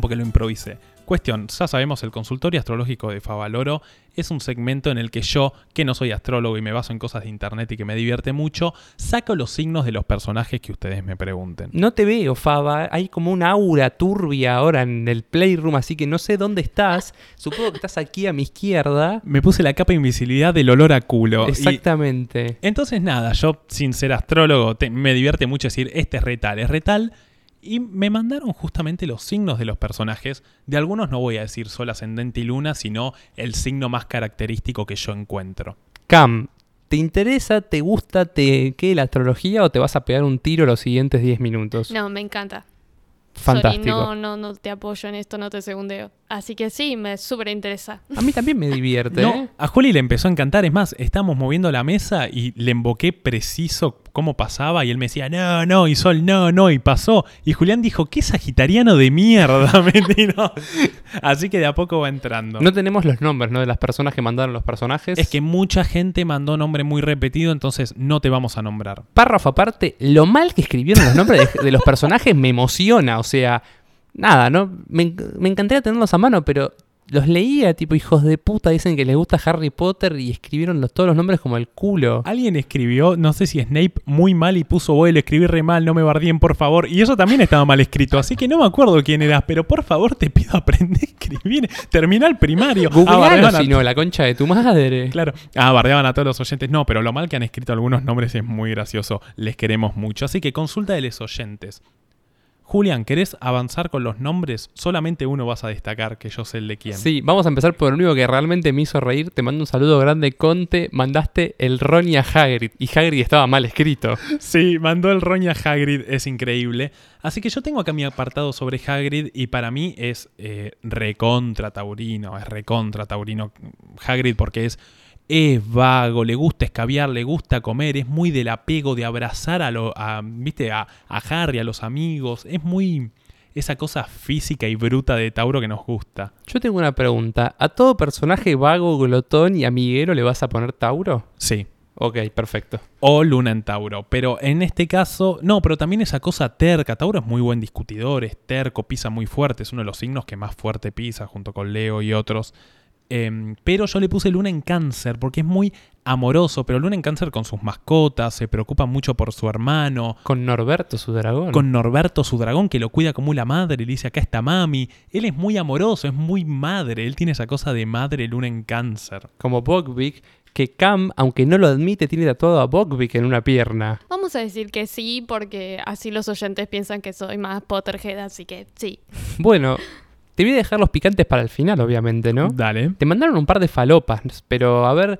porque lo improvisé. Cuestión, ya sabemos, el consultorio astrológico de Favaloro es un segmento en el que yo, que no soy astrólogo y me baso en cosas de internet y que me divierte mucho, saco los signos de los personajes que ustedes me pregunten. No te veo, Fava. Hay como una aura turbia ahora en el Playroom, así que no sé dónde estás. Supongo que estás aquí a mi izquierda. Me puse la capa de invisibilidad del olor a culo. y- Exactamente. Entonces nada, yo sin ser astrólogo te- me divierte mucho decir este es retal, es retal. Y me mandaron justamente los signos de los personajes. De algunos no voy a decir sol, ascendente y luna, sino el signo más característico que yo encuentro. Cam, ¿te interesa, te gusta, te qué la astrología o te vas a pegar un tiro los siguientes 10 minutos? No, me encanta. Fantástico. Sorry, no, no, no te apoyo en esto, no te segundeo. Así que sí, me súper interesa. A mí también me divierte. No, ¿eh? a Juli le empezó a encantar. Es más, estábamos moviendo la mesa y le emboqué preciso cómo pasaba. Y él me decía, no, no, y Sol, no, no, y pasó. Y Julián dijo, qué sagitariano de mierda, mentira. Así que de a poco va entrando. No tenemos los nombres, ¿no? De las personas que mandaron los personajes. Es que mucha gente mandó nombre muy repetido, entonces no te vamos a nombrar. párrafo aparte, lo mal que escribieron los nombres de, de los personajes me emociona. O sea, nada, ¿no? Me, me encantaría tenerlos a mano, pero los leía, tipo, hijos de puta, dicen que les gusta Harry Potter y escribieron los- todos los nombres como el culo. Alguien escribió, no sé si Snape, muy mal y puso, voy, lo escribí re mal, no me bardien, por favor. Y eso también estaba mal escrito, así que no me acuerdo quién eras, pero por favor te pido aprender a escribir. Termina el primario. Ah, Googlealo bardeaban a- si no, la concha de tu madre. Claro. Ah, bardeaban a todos los oyentes. No, pero lo mal que han escrito algunos nombres es muy gracioso. Les queremos mucho. Así que consulta de los oyentes. Julián, ¿querés avanzar con los nombres? Solamente uno vas a destacar, que yo sé el de quién. Sí, vamos a empezar por el único que realmente me hizo reír. Te mando un saludo grande, Conte. Mandaste el Ronnie a Hagrid. Y Hagrid estaba mal escrito. Sí, mandó el Roña Hagrid, es increíble. Así que yo tengo acá mi apartado sobre Hagrid y para mí es eh, recontra taurino, es recontra taurino Hagrid porque es, es vago, le gusta escabiar, le gusta comer, es muy del apego de abrazar a, lo, a, ¿viste? A, a Harry, a los amigos, es muy esa cosa física y bruta de Tauro que nos gusta. Yo tengo una pregunta. ¿A todo personaje vago, glotón y amiguero le vas a poner Tauro? Sí. Ok, perfecto. o Luna en Tauro. Pero en este caso, no, pero también esa cosa terca. Tauro es muy buen discutidor, es terco, pisa muy fuerte, es uno de los signos que más fuerte pisa junto con Leo y otros. Em, pero yo le puse Luna en Cáncer porque es muy amoroso, pero Luna en cáncer con sus mascotas, se preocupa mucho por su hermano, Con Norberto, su dragón. con Norberto, su dragón, que lo cuida como la madre, y le dice acá está mami. Él es muy amoroso, es muy madre, él tiene esa cosa de madre Luna en cáncer. Como Bogvik, que Cam, aunque no lo admite, tiene tatuado a Bogvik en una pierna. Vamos a decir que sí, porque así los oyentes piensan que soy más Potterhead, así que sí. Bueno, te voy a dejar los picantes para el final, obviamente, ¿no? Dale. Te mandaron un par de falopas, pero a ver.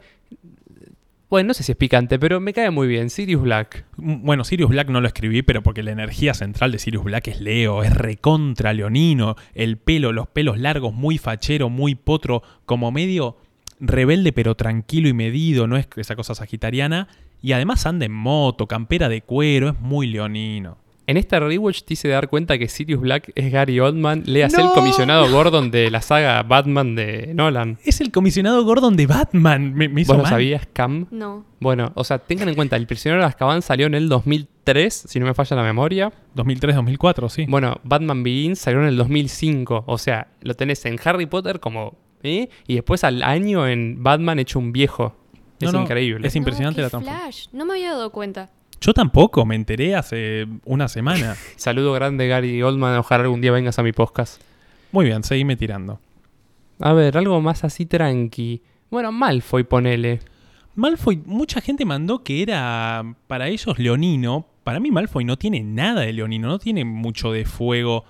Bueno, no sé si es picante, pero me cae muy bien. Sirius Black. Mm, Bueno, Sirius Black no lo escribí, pero porque la energía central de Sirius Black es Leo, es recontra leonino, el pelo, los pelos largos, muy fachero, muy potro, como medio rebelde pero tranquilo y medido, no es esa cosa sagitariana, y además anda en moto, campera de cuero, es muy leonino. En esta rewatch te hice dar cuenta que Sirius Black es Gary Oldman, leas el ¡No! comisionado Gordon de la saga Batman de Nolan. Es el comisionado Gordon de Batman, me, me hizo ¿Vos lo mal. sabías, Cam? No. Bueno, o sea, tengan en cuenta, El prisionero de Azkaban salió en el 2003, si no me falla la memoria. 2003-2004, sí. Bueno, Batman Begins salió en el 2005. O sea, lo tenés en Harry Potter como... ¿eh? Y después al año en Batman hecho un viejo. Es No, increíble. es impresionante No, la flash. No me había dado cuenta. Yo tampoco, me enteré hace una semana. Saludo grande, Gary Oldman. Ojalá algún día vengas a mi podcast. Muy bien, seguime tirando. A ver, algo más así tranqui. Bueno, Malfoy, ponele. Malfoy, mucha gente mandó que era para ellos leonino. Para mí Malfoy no tiene nada de leonino, no tiene mucho de fuego.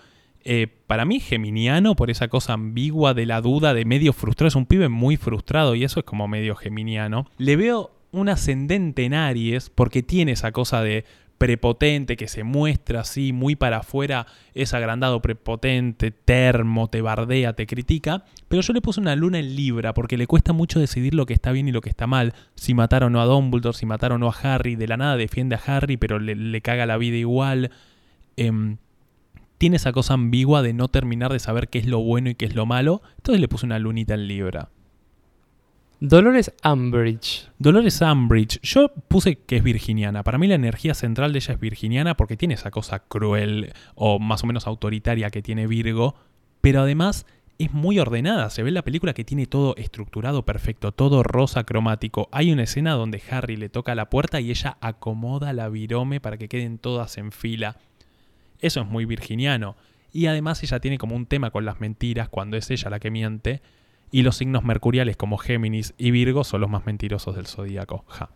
Eh, para mí geminiano por esa cosa ambigua de la duda, de medio frustrado. Es un pibe muy frustrado y eso es como medio geminiano. Le veo un ascendente en Aries porque tiene esa cosa de prepotente que se muestra así muy para afuera, es agrandado, prepotente, termo, te bardea, te critica, pero yo le puse una luna en Libra porque le cuesta mucho decidir lo que está bien y lo que está mal, si matar o no a Dumbledore, si matar o no a Harry, de la nada defiende a Harry pero le, le caga la vida igual. Em, tiene esa cosa ambigua de no terminar de saber qué es lo bueno y qué es lo malo, entonces le puse una lunita en Libra. Dolores Umbridge. Dolores Umbridge, yo puse que es virginiana. Para mí la energía central de ella es virginiana porque tiene esa cosa cruel o más o menos autoritaria que tiene Virgo, pero además es muy ordenada. Se ve en la película que tiene todo estructurado perfecto, todo rosa cromático. Hay una escena donde Harry le toca la puerta y ella acomoda la virome para que queden todas en fila. Eso es muy virginiano. Y además ella tiene como un tema con las mentiras cuando es ella la que miente. Y los signos mercuriales como Géminis y Virgo son los más mentirosos del zodíaco. Ja.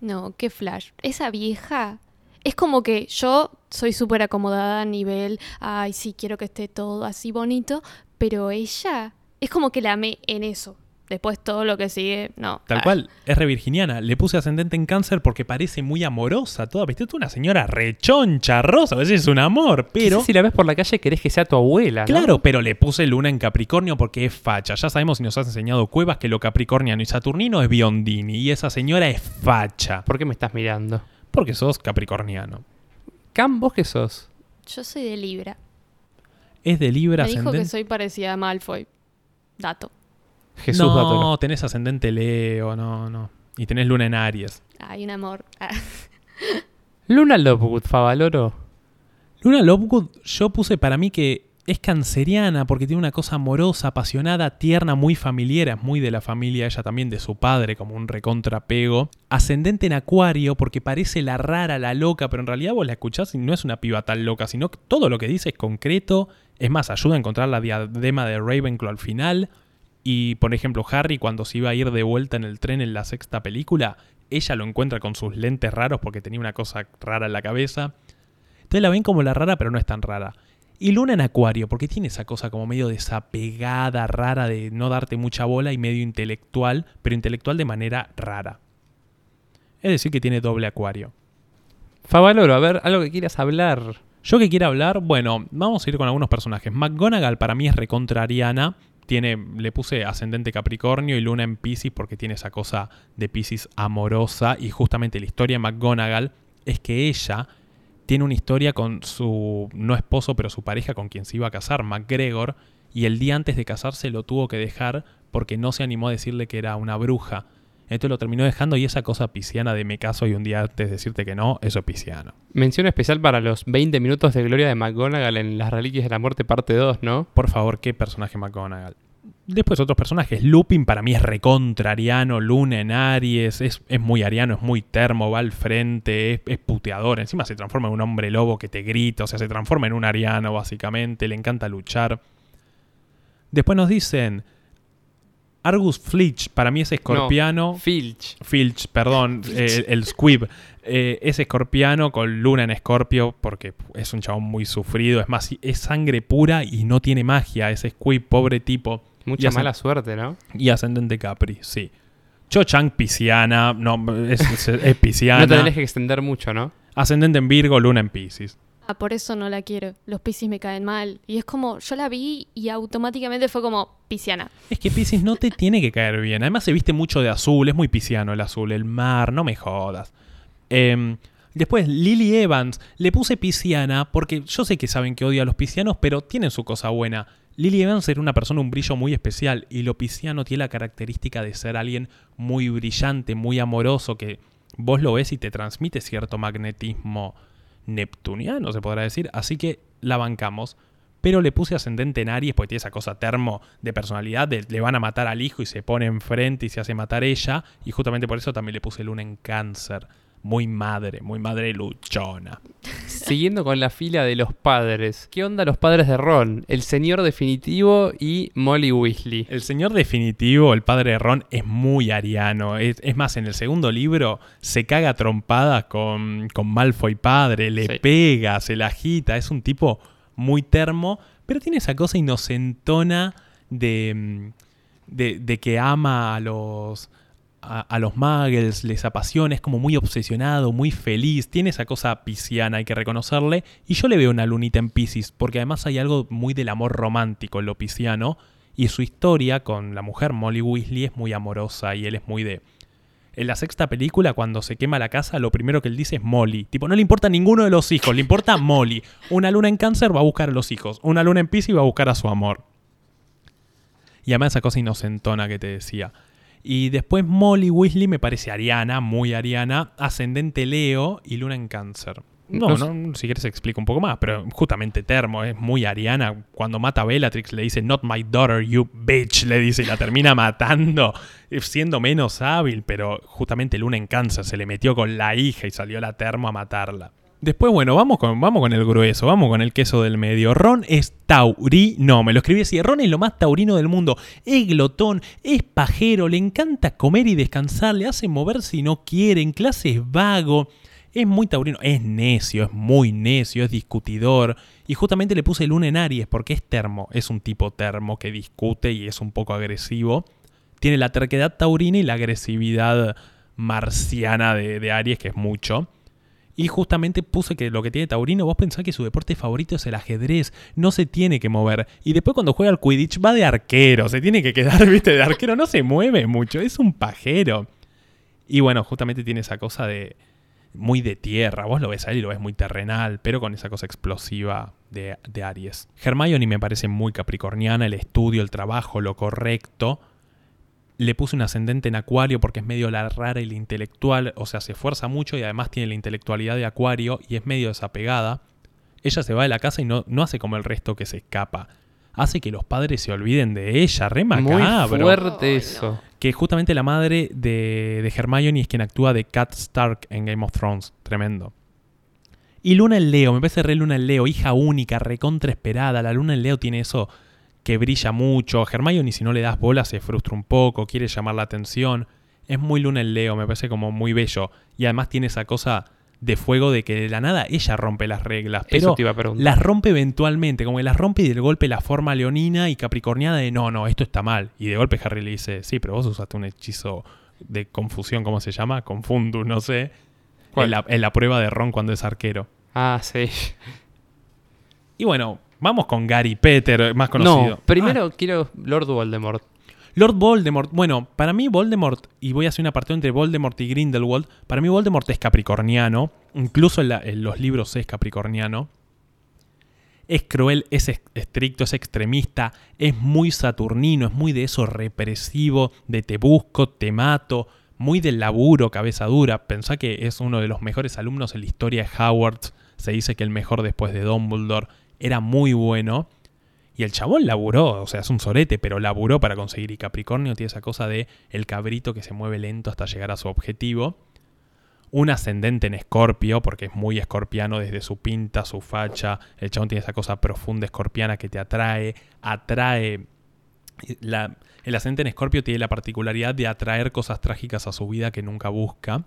No, qué flash. Esa vieja. Es como que yo soy súper acomodada a nivel, ay, sí, quiero que esté todo así bonito, pero ella es como que la amé en eso. Después todo lo que sigue, no. Tal Ah, cual, es re virginiana. Le puse ascendente en cáncer porque parece muy amorosa toda. Viste, tú una señora rechoncha, rosa, a veces es un amor, pero... Si la ves por la calle querés que sea tu abuela, ¿no? Claro, pero le puse luna en Capricornio porque es facha. Ya sabemos y nos has enseñado Cuevas que lo capricorniano y saturnino es Biondini y esa señora es facha. ¿Por qué me estás mirando? Porque sos capricorniano. Cam, ¿vos qué sos? Yo soy de Libra. Es de Libra Me dijo ascendente. que soy parecida a Malfoy. Dato. Jesús no, Dátolo. tenés ascendente Leo, no, no. Y tenés luna en Aries. Hay un amor. Ah. Luna Lovewood, Favaloro. Luna Lovegood, yo puse para mí que es canceriana porque tiene una cosa amorosa, apasionada, tierna, muy familiar, es muy de la familia ella también, de su padre, como un recontrapego. Ascendente en Acuario porque parece la rara, la loca, pero en realidad vos la escuchás y no es una piba tan loca, sino que todo lo que dice es concreto. Es más, ayuda a encontrar la diadema de Ravenclaw al final. Y, por ejemplo, Harry cuando se iba a ir de vuelta en el tren en la sexta película, ella lo encuentra con sus lentes raros porque tenía una cosa rara en la cabeza. Entonces la ven como la rara, pero no es tan rara. Y Luna en Acuario, porque tiene esa cosa como medio desapegada, rara, de no darte mucha bola y medio intelectual, pero intelectual de manera rara. Es decir, que tiene doble Acuario. Favaloro, a ver, algo que quieras hablar. Yo que quiero hablar, bueno, vamos a ir con algunos personajes. McGonagall para mí es recontrariana. Tiene, le puse ascendente Capricornio y Luna en Pisces porque tiene esa cosa de Pisces amorosa. Y justamente la historia de McGonagall es que ella tiene una historia con su, no esposo, pero su pareja con quien se iba a casar, McGregor. Y el día antes de casarse lo tuvo que dejar porque no se animó a decirle que era una bruja. Entonces lo terminó dejando y esa cosa pisciana de me caso y un día antes decirte que no, eso es pisciano. Mención especial para los 20 minutos de gloria de McGonagall en Las Reliquias de la Muerte parte 2, ¿no? Por favor, ¿qué personaje McGonagall? Después otros personajes. Lupin para mí es recontra ariano, Luna en Aries, es, es muy ariano, es muy termo, va al frente, es, es puteador. Encima se transforma en un hombre lobo que te grita, o sea, se transforma en un ariano básicamente, le encanta luchar. Después nos dicen, Argus Flitch, para mí es escorpiano. Filch. Filch, perdón, eh, el Squib. Eh, es escorpiano con luna en escorpio porque es un chabón muy sufrido. Es más, es sangre pura y no tiene magia. Ese Squib, pobre tipo. Mucha mala suerte, ¿no? Y ascendente Capri, sí. Cho Chang pisciana, no, es, es, es No pisciana. te tenés que extender mucho, ¿no? Ascendente en Virgo, luna en Piscis. Ah, por eso no la quiero. Los piscis me caen mal. Y es como, yo la vi y automáticamente fue como pisciana. Es que Piscis no te tiene que caer bien. Además se viste mucho de azul, es muy pisciano el azul, el mar, no me jodas. Em, después, Lily Evans, le puse pisciana porque yo sé que saben que odio a los piscianos, pero tienen su cosa buena. Lily Evans era una persona, un brillo muy especial, y lo pisciano tiene la característica de ser alguien muy brillante, muy amoroso, que vos lo ves y te transmite cierto magnetismo neptuniano, se podrá decir. Así que la bancamos. Pero le puse ascendente en Aries porque tiene esa cosa termo de personalidad, le van a matar al hijo y se pone enfrente y se hace matar ella. Y justamente por eso también le puse luna en cáncer. Muy madre, muy madre luchona. Siguiendo con la fila de los padres. ¿Qué onda los padres de Ron? El señor definitivo y Molly Weasley. El señor definitivo, el padre de Ron, es muy ariano. Es, es más, en el segundo libro se caga a trompadas con, con Malfoy padre, le Sí. pega, se la agita. Es un tipo muy termo, pero tiene esa cosa inocentona de, mm, de, de que ama a los, a, a los muggles, les apasiona, es como muy obsesionado, muy feliz, tiene esa cosa pisciana, hay que reconocerle, y yo le veo una lunita en Pisces, porque además hay algo muy del amor romántico en lo pisciano, y su historia con la mujer Molly Weasley es muy amorosa y él es muy de... En la sexta película, cuando se quema la casa, lo primero que él dice es Molly. Tipo, no le importa ninguno de los hijos, le importa Molly. Una luna en cáncer va a buscar a los hijos. Una luna en Piscis va a buscar a su amor. Y además esa cosa inocentona que te decía. Y después Molly Weasley me parece ariana, muy ariana, ascendente Leo y luna en cáncer. No, No no, si quieres explico un poco más, pero justamente Termo es muy ariana. Cuando mata a Bellatrix le dice, not my daughter, you bitch, le dice, y la termina matando, eh, siendo menos hábil, pero justamente Luna en cáncer se le metió con la hija y salió la Termo a matarla. Después, bueno, vamos con, vamos con el grueso, vamos con el queso del medio. Ron es taurino, me lo escribí así. Ron es lo más taurino del mundo. Es glotón, es pajero, le encanta comer y descansar, le hace mover si no quiere, en clase es vago. Es muy taurino, es necio, es muy necio, es discutidor. Y justamente le puse luna en Aries porque es termo, es un tipo termo que discute y es un poco agresivo. Tiene la terquedad taurina y la agresividad marciana de Aries, que es mucho. Y justamente puse que lo que tiene Taurino, vos pensás que su deporte favorito es el ajedrez, no se tiene que mover. Y después cuando juega al Quidditch va de arquero, se tiene que quedar, viste, de arquero, no se mueve mucho, es un pajero. Y bueno, justamente tiene esa cosa de muy de tierra, vos lo ves a él y lo ves muy terrenal, pero con esa cosa explosiva de, de Aries. Hermione me parece muy capricorniana, el estudio, el trabajo, lo correcto. Le puse un ascendente en Acuario porque es medio la rara y la intelectual, o sea, se esfuerza mucho y además tiene la intelectualidad de Acuario y es medio desapegada. Ella se va de la casa y no, no hace como el resto que se escapa. Hace que los padres se olviden de ella, re Muy macabro. fuerte Ay, eso. Que justamente la madre de, de Hermione es quien actúa de Cat Stark en Game of Thrones. Tremendo. Y Luna en Leo, me parece re Luna en Leo, hija única, recontra esperada. La Luna en Leo tiene eso que brilla mucho. Hermione, si no le das bola, se frustra un poco, quiere llamar la atención. Es muy Luna en Leo, me parece como muy bello. Y además tiene esa cosa de fuego de que de la nada ella rompe las reglas. Pero eso te iba a preguntar. las rompe eventualmente, como que las rompe y del golpe la forma leonina y capricorniana de no, no, esto está mal. Y de golpe Harry le dice, sí, pero vos usaste un hechizo de confusión, ¿cómo se llama? Confundus, no sé. La, en la prueba de Ron cuando es arquero. Ah, sí. Y bueno, vamos con Gary Peter, más conocido. No, primero quiero Lord Voldemort. Ah, Lord Voldemort. Bueno, para mí Voldemort, y voy a hacer una parte entre Voldemort y Grindelwald, para mí Voldemort es capricorniano, incluso en, la- en los libros es capricorniano. Es cruel, es estricto, es extremista, es muy saturnino, es muy de eso represivo, de te busco, te mato, muy del laburo, cabeza dura. Pensá que es uno de los mejores alumnos en la historia de Howard, se dice que el mejor después de Dumbledore, era muy bueno. Y el chabón laburó, o sea, es un sorete, pero laburó para conseguir. Y Capricornio tiene esa cosa de el cabrito que se mueve lento hasta llegar a su objetivo. Un ascendente en escorpio, porque es muy escorpiano desde su pinta, su facha. El chabón tiene esa cosa profunda escorpiana que te atrae, atrae. El ascendente en escorpio tiene la particularidad de atraer cosas trágicas a su vida que nunca busca.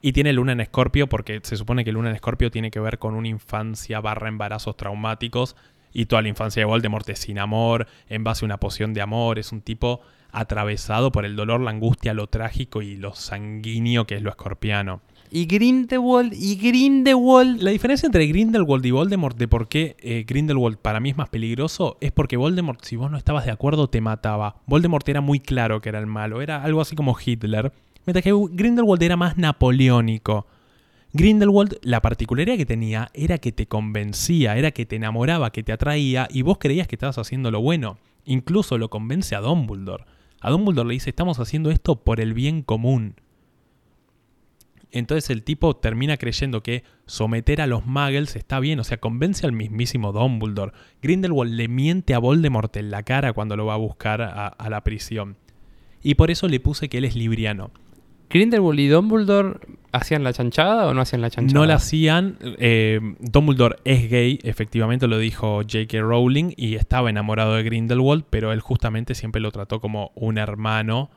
Y tiene luna en escorpio porque se supone que luna en escorpio tiene que ver con una infancia barra embarazos traumáticos y toda la infancia de Voldemort es sin amor, en base a una poción de amor, es un tipo atravesado por el dolor, la angustia, lo trágico y lo sanguíneo que es lo escorpiano. Y Grindelwald, y Grindelwald. La diferencia entre Grindelwald y Voldemort de por qué eh, Grindelwald para mí es más peligroso es porque Voldemort, si vos no estabas de acuerdo, te mataba. Voldemort era muy claro que era el malo, era algo así como Hitler. Mientras que Grindelwald era más napoleónico. Grindelwald, la particularidad que tenía era que te convencía, era que te enamoraba, que te atraía y vos creías que estabas haciendo lo bueno. Incluso lo convence a Dumbledore. A Dumbledore le dice, estamos haciendo esto por el bien común. Entonces el tipo termina creyendo que someter a los muggles está bien, o sea, convence al mismísimo Dumbledore. Grindelwald le miente a Voldemort en la cara cuando lo va a buscar a, a la prisión. Y por eso le puse que él es libriano. ¿Grindelwald y Dumbledore hacían la chanchada o no hacían la chanchada? No la hacían. Eh, Dumbledore es gay, efectivamente lo dijo J.K. Rowling y estaba enamorado de Grindelwald, pero él justamente siempre lo trató como un hermano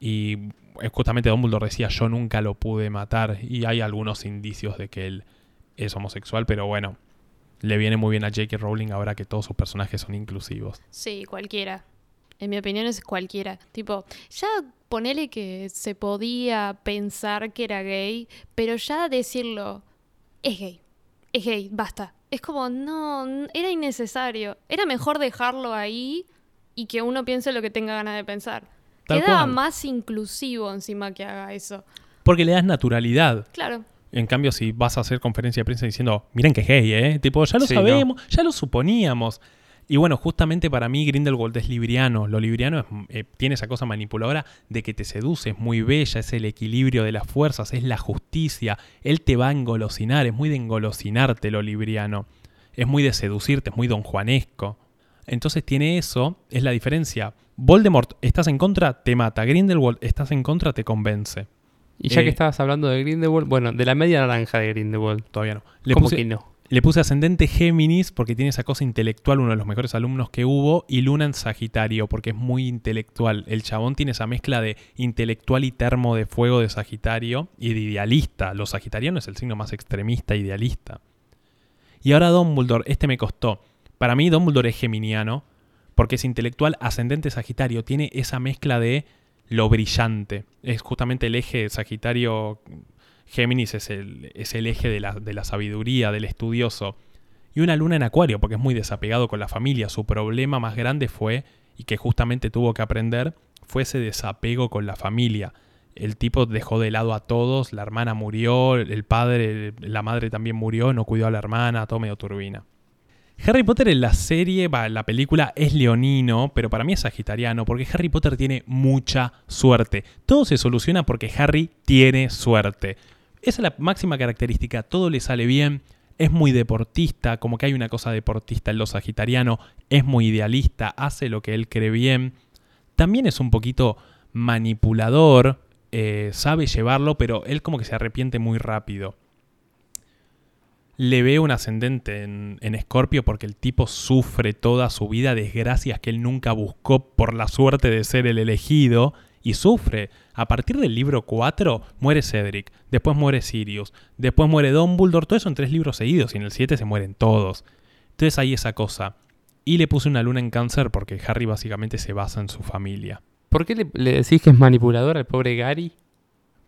y eh, justamente Dumbledore decía yo nunca lo pude matar y hay algunos indicios de que él es homosexual, pero bueno, le viene muy bien a J.K. Rowling ahora que todos sus personajes son inclusivos. Sí, cualquiera. En mi opinión es cualquiera. Tipo, ya ponele que se podía pensar que era gay, pero ya decirlo, es gay, es gay, basta. Es como, no, era innecesario. Era mejor dejarlo ahí y que uno piense lo que tenga ganas de pensar. Tal Quedaba cual. más inclusivo encima que haga eso. Porque le das naturalidad. Claro. En cambio, si vas a hacer conferencia de prensa diciendo, miren que es gay, ¿eh? Tipo, ya lo Sí, sabemos, ya lo suponíamos. Y bueno, justamente para mí Grindelwald es libriano. Lo libriano es, eh, tiene esa cosa manipuladora de que te seduce, es muy bella, es el equilibrio de las fuerzas, es la justicia. Él te va a engolosinar, es muy de engolosinarte lo libriano. Es muy de seducirte, es muy don Juanesco. Entonces tiene eso, es la diferencia. Voldemort, estás en contra, te mata. Grindelwald, estás en contra, te convence. Y ya Eh, que estabas hablando de Grindelwald, bueno, de la media naranja de Grindelwald. Todavía no. Le ¿Cómo que no? Le puse ascendente Géminis porque tiene esa cosa intelectual, uno de los mejores alumnos que hubo, y Luna en Sagitario porque es muy intelectual. El chabón tiene esa mezcla de intelectual y termo de fuego de Sagitario y de idealista. Los sagitarianos es el signo más extremista idealista. Y ahora Dumbledore, este me costó. Para mí Dumbledore es geminiano porque es intelectual, ascendente Sagitario, tiene esa mezcla de lo brillante. Es justamente el eje Sagitario Géminis es el, es el eje de la, de la sabiduría, del estudioso. Y una luna en Acuario, porque es muy desapegado con la familia. Su problema más grande fue, y que justamente tuvo que aprender, fue ese desapego con la familia. El tipo dejó de lado a todos, la hermana murió, el padre, la madre también murió, no cuidó a la hermana, todo medio turbina. Harry Potter en la serie, la película es leonino, pero para mí es sagitariano, porque Harry Potter tiene mucha suerte. Todo se soluciona porque Harry tiene suerte. Esa es la máxima característica, todo le sale bien, es muy deportista, como que hay una cosa deportista en lo sagitariano, es muy idealista, hace lo que él cree bien. También es un poquito manipulador, eh, sabe llevarlo, pero él como que se arrepiente muy rápido. Le veo un ascendente en, Escorpio porque el tipo sufre toda su vida desgracias que él nunca buscó por la suerte de ser el elegido y sufre. A partir del libro 4 muere Cedric, después muere Sirius, después muere Dumbledore, todo eso en tres libros seguidos y en el 7 se mueren todos. Entonces hay esa cosa. Y le puse una luna en cáncer porque Harry básicamente se basa en su familia. ¿Por qué le, le decís que es manipulador al pobre Gary?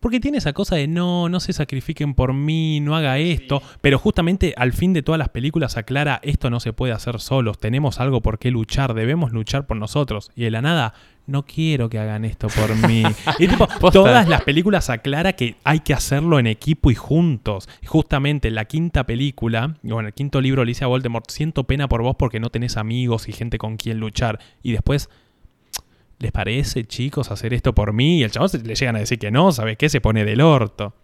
Porque tiene esa cosa de no, no se sacrifiquen por mí, no haga esto. Pero justamente al fin de todas las películas aclara, esto no se puede hacer solos, tenemos algo por qué luchar, debemos luchar por nosotros. Y de la nada, no quiero que hagan esto por mí. y tipo, todas las películas aclara que hay que hacerlo en equipo y juntos. Justamente en la quinta película, o en el quinto libro, le dice a Voldemort, siento pena por vos porque no tenés amigos y gente con quien luchar. Y después ¿Les parece, chicos, hacer esto por mí? Y el chabón se- le llegan a decir que no, ¿sabes qué? Se pone del orto.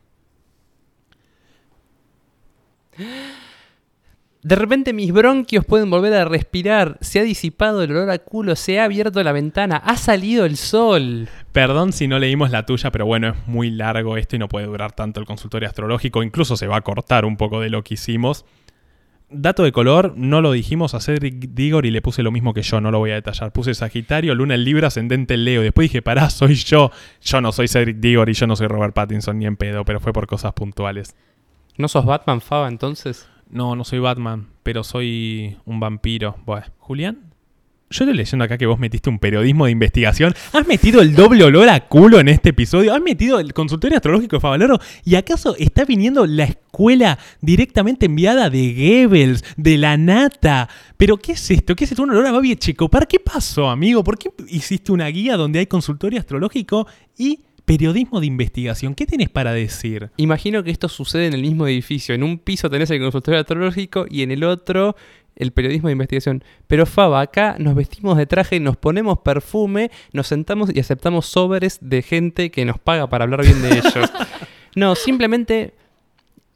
De repente mis bronquios pueden volver a respirar. Se ha disipado el olor a culo. Se ha abierto la ventana. Ha salido el sol. Perdón si no leímos la tuya, pero bueno, es muy largo esto y no puede durar tanto el consultorio astrológico. Incluso se va a cortar un poco de lo que hicimos. Dato de color, no lo dijimos a Cedric Digor y le puse lo mismo que yo, no lo voy a detallar. Puse Sagitario, Luna en Libra, Ascendente en Leo. Después dije, pará, soy yo. Yo no soy Cedric Digor y yo no soy Robert Pattinson ni en pedo, pero fue por cosas puntuales. ¿No sos Batman, Faba, entonces? No, no soy Batman, pero soy un vampiro. Bueno, Julián. Yo estoy leyendo acá que vos metiste un periodismo de investigación. ¿Has metido el doble olor a culo en este episodio? ¿Has metido el consultorio astrológico de Favaloro? ¿Y acaso está viniendo la escuela directamente enviada de Goebbels, de la nata? ¿Pero qué es esto? ¿Qué es esto? ¿Un olor a Babi Checopar? ¿Qué pasó, amigo? ¿Por qué hiciste una guía donde hay consultorio astrológico y periodismo de investigación? ¿Qué tenés para decir? Imagino que esto sucede en el mismo edificio. En un piso tenés el consultorio astrológico y en el otro el periodismo de investigación. Pero Faba, acá nos vestimos de traje, nos ponemos perfume, nos sentamos y aceptamos sobres de gente que nos paga para hablar bien de ellos. No, simplemente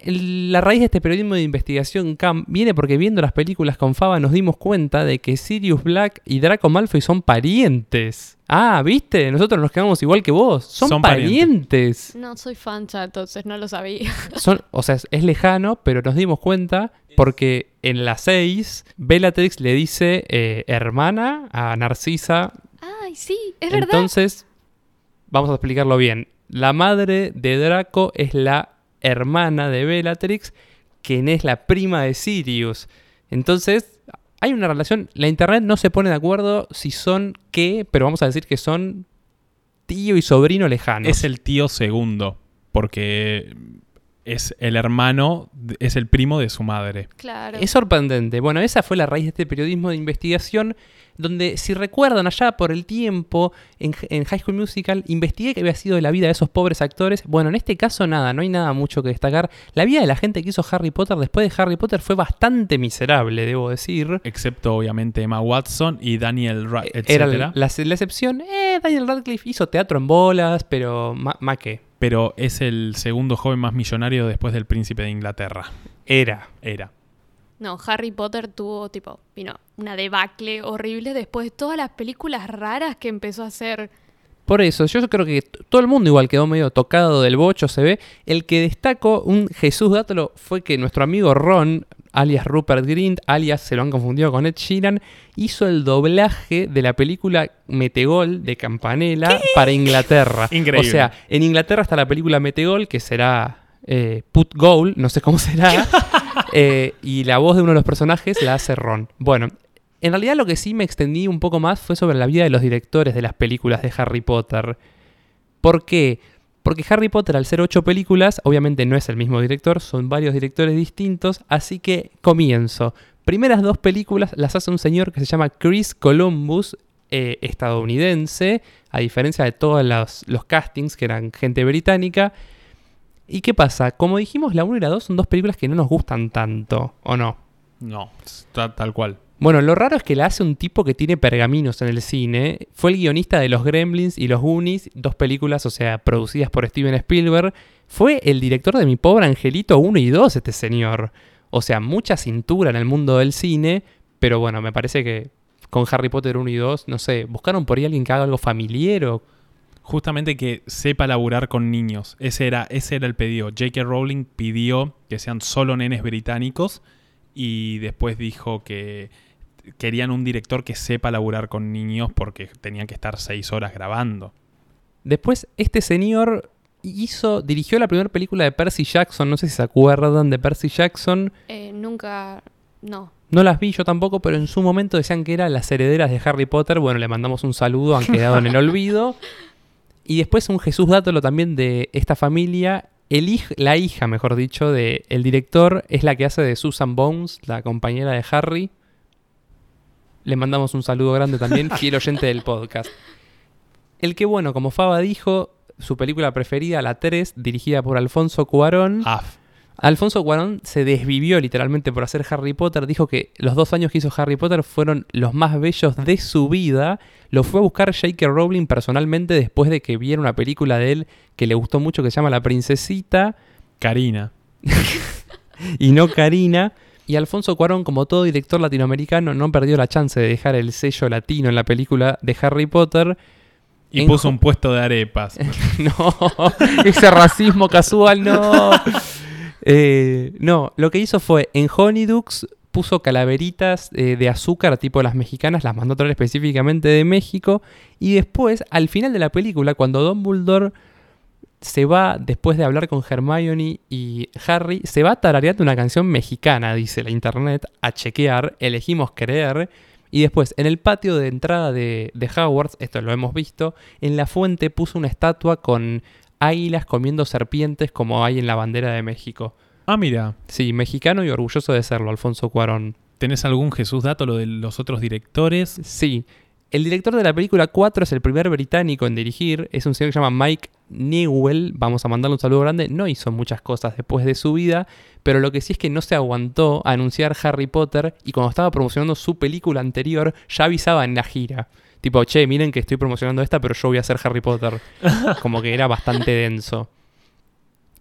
el- la raíz de este periodismo de investigación Cam viene porque viendo las películas con Faba nos dimos cuenta de que Sirius Black y Draco Malfoy son parientes. Ah, ¿viste? Nosotros nos quedamos igual que vos. Son, Son parientes. No soy fancha, entonces no lo sabía. Son, o sea, es, es lejano, pero nos dimos cuenta porque en la 6 Bellatrix le dice eh, hermana a Narcisa. Ay, sí, es verdad. Entonces, vamos a explicarlo bien. La madre de Draco es la hermana de Bellatrix, quien es la prima de Sirius. Entonces, hay una relación. La internet no se pone de acuerdo si son qué, pero vamos a decir que son tío y sobrino lejanos. Es el tío segundo, porque es el hermano, es el primo de su madre. Claro. Es sorprendente. Bueno, esa fue la raíz de este periodismo de investigación, donde, si recuerdan allá por el tiempo, en, en High School Musical, investigué que había sido de la vida de esos pobres actores. Bueno, en este caso nada, no hay nada mucho que destacar. La vida de la gente que hizo Harry Potter después de Harry Potter fue bastante miserable, debo decir. Excepto, obviamente, Emma Watson y Daniel Ra Eh, Era la, la- la excepción. Eh, Daniel Radcliffe hizo teatro en bolas, pero más que. Pero es el segundo joven más millonario después del príncipe de Inglaterra. Era. Era. No, Harry Potter tuvo, tipo, vino una debacle horrible después de todas las películas raras que empezó a hacer. Por eso, yo creo que todo el mundo igual quedó medio tocado del bocho, se ve. El que destacó un Jesús Dátolo fue que nuestro amigo Ron, alias Rupert Grint, alias se lo han confundido con Ed Sheeran, hizo el doblaje de la película Metegol de Campanella para Inglaterra. Increíble. O sea, en Inglaterra está la película Metegol, que será eh, Put Goal, no sé cómo será. eh, y la voz de uno de los personajes la hace Ron. Bueno, en realidad lo que sí me extendí un poco más fue sobre la vida de los directores de las películas de Harry Potter. ¿Por qué? Porque Harry Potter, al ser ocho películas, obviamente no es el mismo director, son varios directores distintos, así que comienzo. Primeras dos películas las hace un señor que se llama Chris Columbus, eh, estadounidense, a diferencia de todos los, los castings que eran gente británica. ¿Y qué pasa? Como dijimos, la 1 y la 2 son dos películas que no nos gustan tanto, ¿o no? No, ta- tal cual. Bueno, lo raro es que la hace un tipo que tiene pergaminos en el cine. Fue el guionista de Los Gremlins y Los Goonies, dos películas, o sea, producidas por Steven Spielberg. Fue el director de Mi Pobre Angelito 1 y 2, este señor. O sea, mucha cintura en el mundo del cine, pero bueno, me parece que con Harry Potter 1 y 2, no sé, buscaron por ahí alguien que haga algo familiar o... Justamente que sepa laburar con niños. Ese era, ese era el pedido. J.K. Rowling pidió que sean solo nenes británicos y después dijo que querían un director que sepa laburar con niños porque tenían que estar seis horas grabando. Después, este señor hizo, dirigió la primera película de Percy Jackson, no sé si se acuerdan de Percy Jackson. Eh, nunca. No. No las vi yo tampoco, pero en su momento decían que eran las herederas de Harry Potter. Bueno, le mandamos un saludo, han quedado en el olvido. Y después un Jesús Dátolo también de esta familia. El hij- la hija, mejor dicho, de el director es la que hace de Susan Bones, la compañera de Harry. Le mandamos un saludo grande también, fiel oyente del podcast. El que, bueno, como Faba dijo, su película preferida, la 3, dirigida por Alfonso Cuarón. Af. Alfonso Cuarón se desvivió literalmente por hacer Harry Potter. Dijo que los dos años que hizo Harry Potter fueron los más bellos de su vida. Lo fue a buscar J.K. Rowling personalmente después de que viera una película de él que le gustó mucho que se llama La Princesita Karina. y no Karina. Y Alfonso Cuarón, como todo director latinoamericano, no perdió la chance de dejar el sello latino en la película de Harry Potter. Y En puso un puesto de arepas. No, ese racismo casual, no. Eh, no, lo que hizo fue en Honeydukes puso calaveritas eh, de azúcar tipo las mexicanas, las mandó a traer específicamente de México. Y después, al final de la película, cuando Dumbledore se va, después de hablar con Hermione y Harry, se va tarareando una canción mexicana, dice la internet, a chequear, elegimos creer. Y después, en el patio de entrada de, de esto lo hemos visto, en la fuente puso una estatua con águilas comiendo serpientes como hay en la bandera de México. Ah, mira. Sí, mexicano y orgulloso de serlo, Alfonso Cuarón. ¿Tenés algún Jesús dato lo de los otros directores? Sí. El director de la película 4 es el primer británico en dirigir. Es un señor que se llama Mike Newell. Vamos a mandarle un saludo grande. No hizo muchas cosas después de su vida, pero lo que sí es que no se aguantó a anunciar Harry Potter y cuando estaba promocionando su película anterior ya avisaba en la gira. Tipo, che, miren que estoy promocionando esta, pero yo voy a hacer Harry Potter. Como que era bastante denso.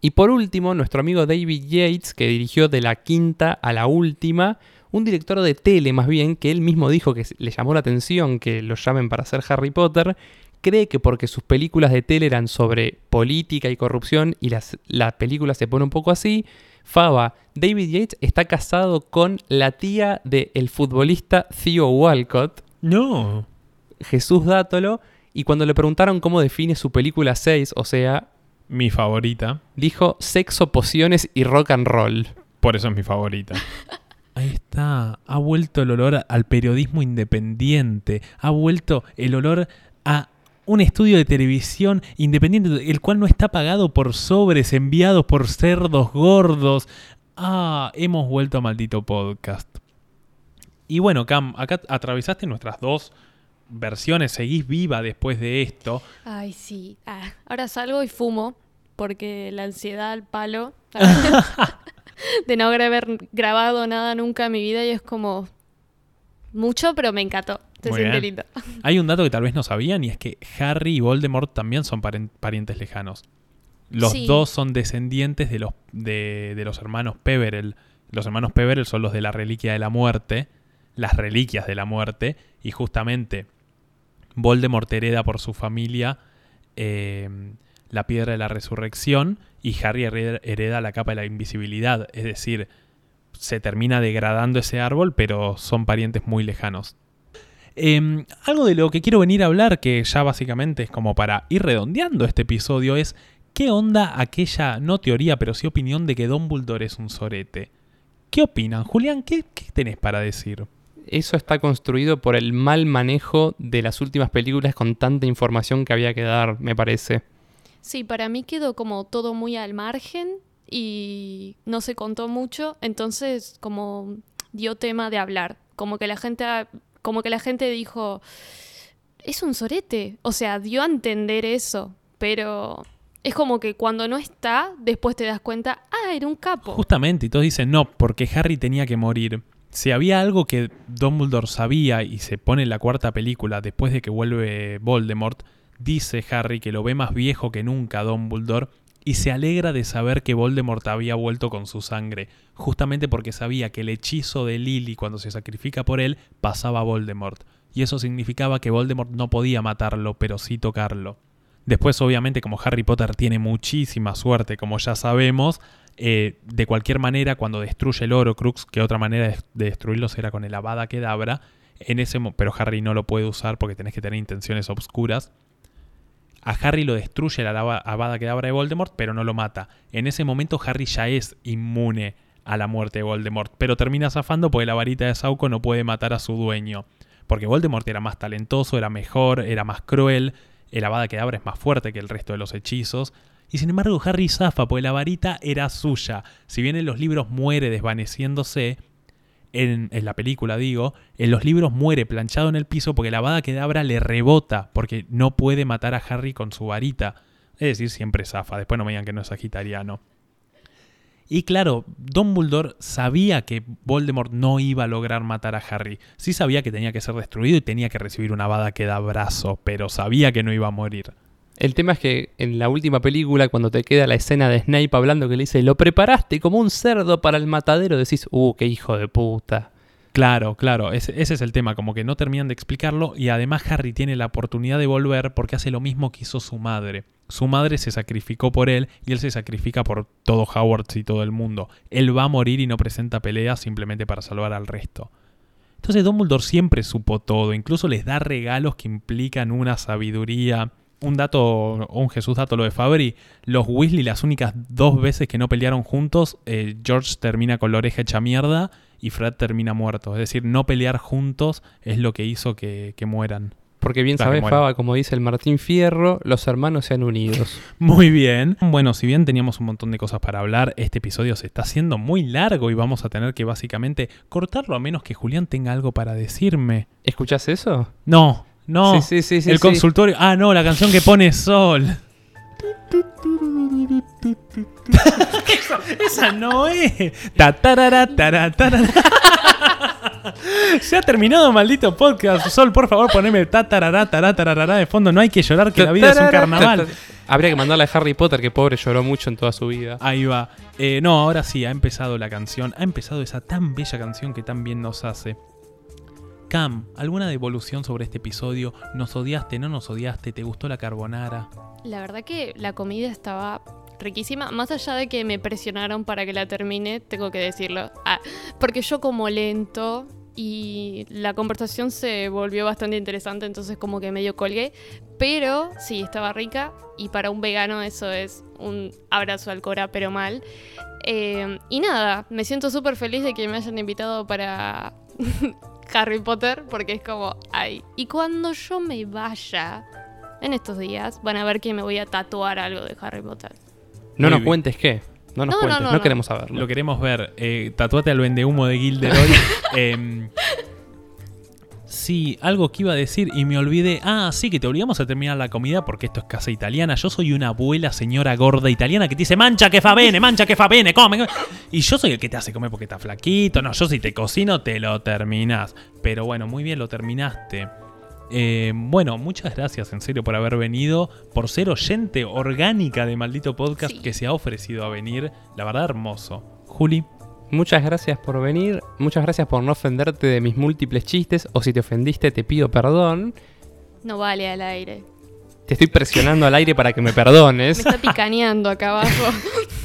Y por último, nuestro amigo David Yates, que dirigió de la quinta a la última, un director de tele más bien, que él mismo dijo que le llamó la atención que lo llamen para hacer Harry Potter, cree que porque sus películas de tele eran sobre política y corrupción y las, la película se pone un poco así, Faba, David Yates está casado con la tía del futbolista Theo Walcott, No. Jesús Dátolo, y cuando le preguntaron cómo define su película 6, o sea, Mi favorita. dijo sexo, pociones y rock and roll. Por eso es mi favorita. Ahí está. Ha vuelto el olor al periodismo independiente. Ha vuelto el olor a un estudio de televisión independiente, el cual no está pagado por sobres enviados por cerdos gordos. Ah, hemos vuelto a maldito podcast. Y bueno, Cam, acá atravesaste nuestras dos versiones. Seguís viva después de esto. Ay, sí. Ah, ahora salgo y fumo porque la ansiedad al palo de no haber grabado nada nunca en mi vida y es como mucho, pero me encantó. Se siente lindo. Hay un dato que tal vez no sabían y es que Harry y Voldemort también son parientes lejanos. Los Sí. dos son descendientes de los, de, de los hermanos Peverell. Los hermanos Peverell son los de la reliquia de la muerte, las reliquias de la muerte, y justamente Voldemort hereda por su familia eh, la piedra de la resurrección y Harry hereda, la capa de la invisibilidad. Es decir, se termina degradando ese árbol, pero son parientes muy lejanos. Eh, algo de lo que quiero venir a hablar, que ya básicamente es como para ir redondeando este episodio, es qué onda aquella, no teoría, pero sí opinión de que Dumbledore es un sorete. ¿Qué opinan? Julián, ¿qué, qué tenés para decir? Eso está construido por el mal manejo de las últimas películas con tanta información que había que dar, me parece. Sí, para mí quedó como todo muy al margen y no se contó mucho, entonces como dio tema de hablar, como que la gente como que la gente dijo es un sorete, o sea, dio a entender eso, pero es como que cuando no está, después te das cuenta, ah, era un capo. Justamente, y todos dicen no, porque Harry tenía que morir. Si había algo que Dumbledore sabía y se pone en la cuarta película después de que vuelve Voldemort, dice Harry que lo ve más viejo que nunca Dumbledore y se alegra de saber que Voldemort había vuelto con su sangre, justamente porque sabía que el hechizo de Lily cuando se sacrifica por él pasaba a Voldemort, y eso significaba que Voldemort no podía matarlo, pero sí tocarlo. Después, obviamente, como Harry Potter tiene muchísima suerte, como ya sabemos, eh, de cualquier manera, cuando destruye el Horcrux, que otra manera de, de destruirlo será con el Avada Kedavra, en ese pero Harry no lo puede usar porque tenés que tener intenciones obscuras. A Harry lo destruye la Avada Kedavra de Voldemort, pero no lo mata. En ese momento Harry ya es inmune a la muerte de Voldemort, pero termina zafando porque la varita de Sauco no puede matar a su dueño. Porque Voldemort era más talentoso, era mejor, era más cruel, el Avada Kedavra es más fuerte que el resto de los hechizos. Y sin embargo Harry zafa porque la varita era suya. Si bien en los libros muere desvaneciéndose, en, en la película digo, en los libros muere planchado en el piso porque la Avada Kedavra le rebota porque no puede matar a Harry con su varita. Es decir, siempre zafa. Después no me digan que no es sagitariano. Y claro, Dumbledore sabía que Voldemort no iba a lograr matar a Harry. Sí sabía que tenía que ser destruido y tenía que recibir una Avada Kedabrazo, pero sabía que no iba a morir. El tema es que en la última película, cuando te queda la escena de Snape hablando que le dice, lo preparaste como un cerdo para el matadero, decís, uh, qué hijo de puta. Claro, claro, ese, ese es el tema, como que no terminan de explicarlo y además Harry tiene la oportunidad de volver porque hace lo mismo que hizo su madre. Su madre se sacrificó por él y él se sacrifica por todo Hogwarts y todo el mundo. Él va a morir y no presenta peleas simplemente para salvar al resto. Entonces Dumbledore siempre supo todo, incluso les da regalos que implican una sabiduría. Un dato, un Jesús dato lo de Fabri, los Weasley las únicas dos veces que no pelearon juntos, eh, George termina con la oreja hecha mierda y Fred termina muerto. Es decir, no pelear juntos es lo que hizo que, que mueran. Porque bien sabes. Faba, como dice el Martín Fierro, los hermanos sean unidos. Muy bien. Bueno, si bien teníamos un montón de cosas para hablar, este episodio se está haciendo muy largo y vamos a tener que básicamente cortarlo a menos que Julián tenga algo para decirme. ¿Escuchás eso? No, no. Sí, sí, sí, sí, el sí. consultorio. Ah, no, la canción que pone Sol. esa, esa no es. Ta, tarara, tara, tarara. Se ha terminado, maldito podcast. Sol, por favor, poneme ta, tarara, tarara, tarara de fondo. No hay que llorar que la vida es un carnaval. Habría que mandarle a Harry Potter, que pobre lloró mucho en toda su vida. Ahí va. Eh, no, ahora sí, ha empezado la canción. Ha empezado esa tan bella canción que tan bien nos hace. Cam, ¿alguna devolución sobre este episodio? ¿Nos odiaste? ¿No nos odiaste? ¿Te gustó la carbonara? La verdad que la comida estaba riquísima, más allá de que me presionaron para que la termine, tengo que decirlo. Ah, porque yo como lento y la conversación se volvió bastante interesante, entonces como que medio colgué. Pero sí, estaba rica y para un vegano eso es un abrazo al Cora, pero mal. Eh, y nada, me siento súper feliz de que me hayan invitado para Harry Potter, porque es como, ay. Y cuando yo me vaya en estos días, van a ver que me voy a tatuar algo de Harry Potter. No Muy nos bien. cuentes qué. No nos No, no, cuentes, no, no, no. queremos saberlo. Lo queremos ver. Eh, tatuate al vendehumo de Gilderoy. Em, sí, algo que iba a decir y me olvidé. Ah, sí, que te obligamos a terminar la comida porque esto es casa italiana. Yo soy una abuela señora gorda italiana que te dice, mancha que fa bene, mancha que fa bene, come. come". Y yo soy el que te hace comer porque está flaquito. No, yo si te cocino te lo terminas. Pero bueno, muy bien, lo terminaste. Eh, bueno, muchas gracias en serio por haber venido, por ser oyente orgánica de Maldito Podcast Sí. que se ha ofrecido a venir. La verdad, hermoso. Juli. Muchas gracias por venir. Muchas gracias por no ofenderte de mis múltiples chistes. O si te ofendiste, te pido perdón. No vale al aire. Te estoy presionando al aire para que me Me perdones. está picaneando acá abajo.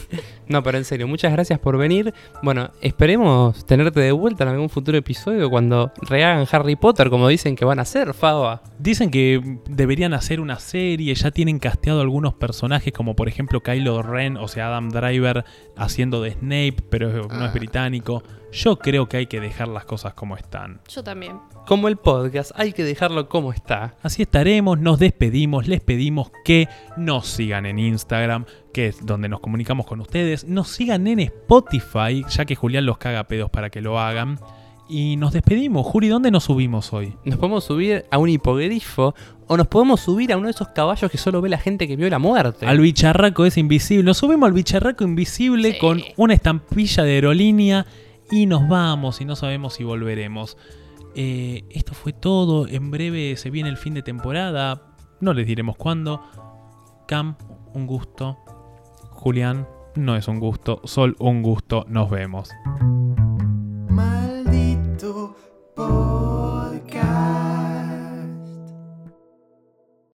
No, pero en serio, muchas gracias por venir. Bueno, esperemos tenerte de vuelta en algún futuro episodio cuando rehagan Harry Potter, como dicen que van a hacer, Faba. Dicen que deberían hacer una serie, ya tienen casteado algunos personajes como por ejemplo Kylo Ren, o sea Adam Driver haciendo de Snape, pero no es británico. Yo creo que hay que dejar las cosas como están. Yo también. Como el podcast, hay que dejarlo como está. Así estaremos, nos despedimos, les pedimos que nos sigan en Instagram, que es donde nos comunicamos con ustedes, nos sigan en Spotify, ya que Julián los caga pedos para que lo hagan. Y nos despedimos. Juri, ¿dónde nos subimos hoy? Nos podemos subir a un hipogrifo o nos podemos subir a uno de esos caballos que solo ve la gente que vio la muerte. Al bicharraco es invisible. Nos subimos al bicharraco invisible Sí. con una estampilla de aerolínea y nos vamos y no sabemos si volveremos. Eh, esto fue todo. En breve se viene el fin de temporada. No les diremos cuándo. Cam, un gusto. Julián, no es un gusto, Sol, un gusto, nos vemos.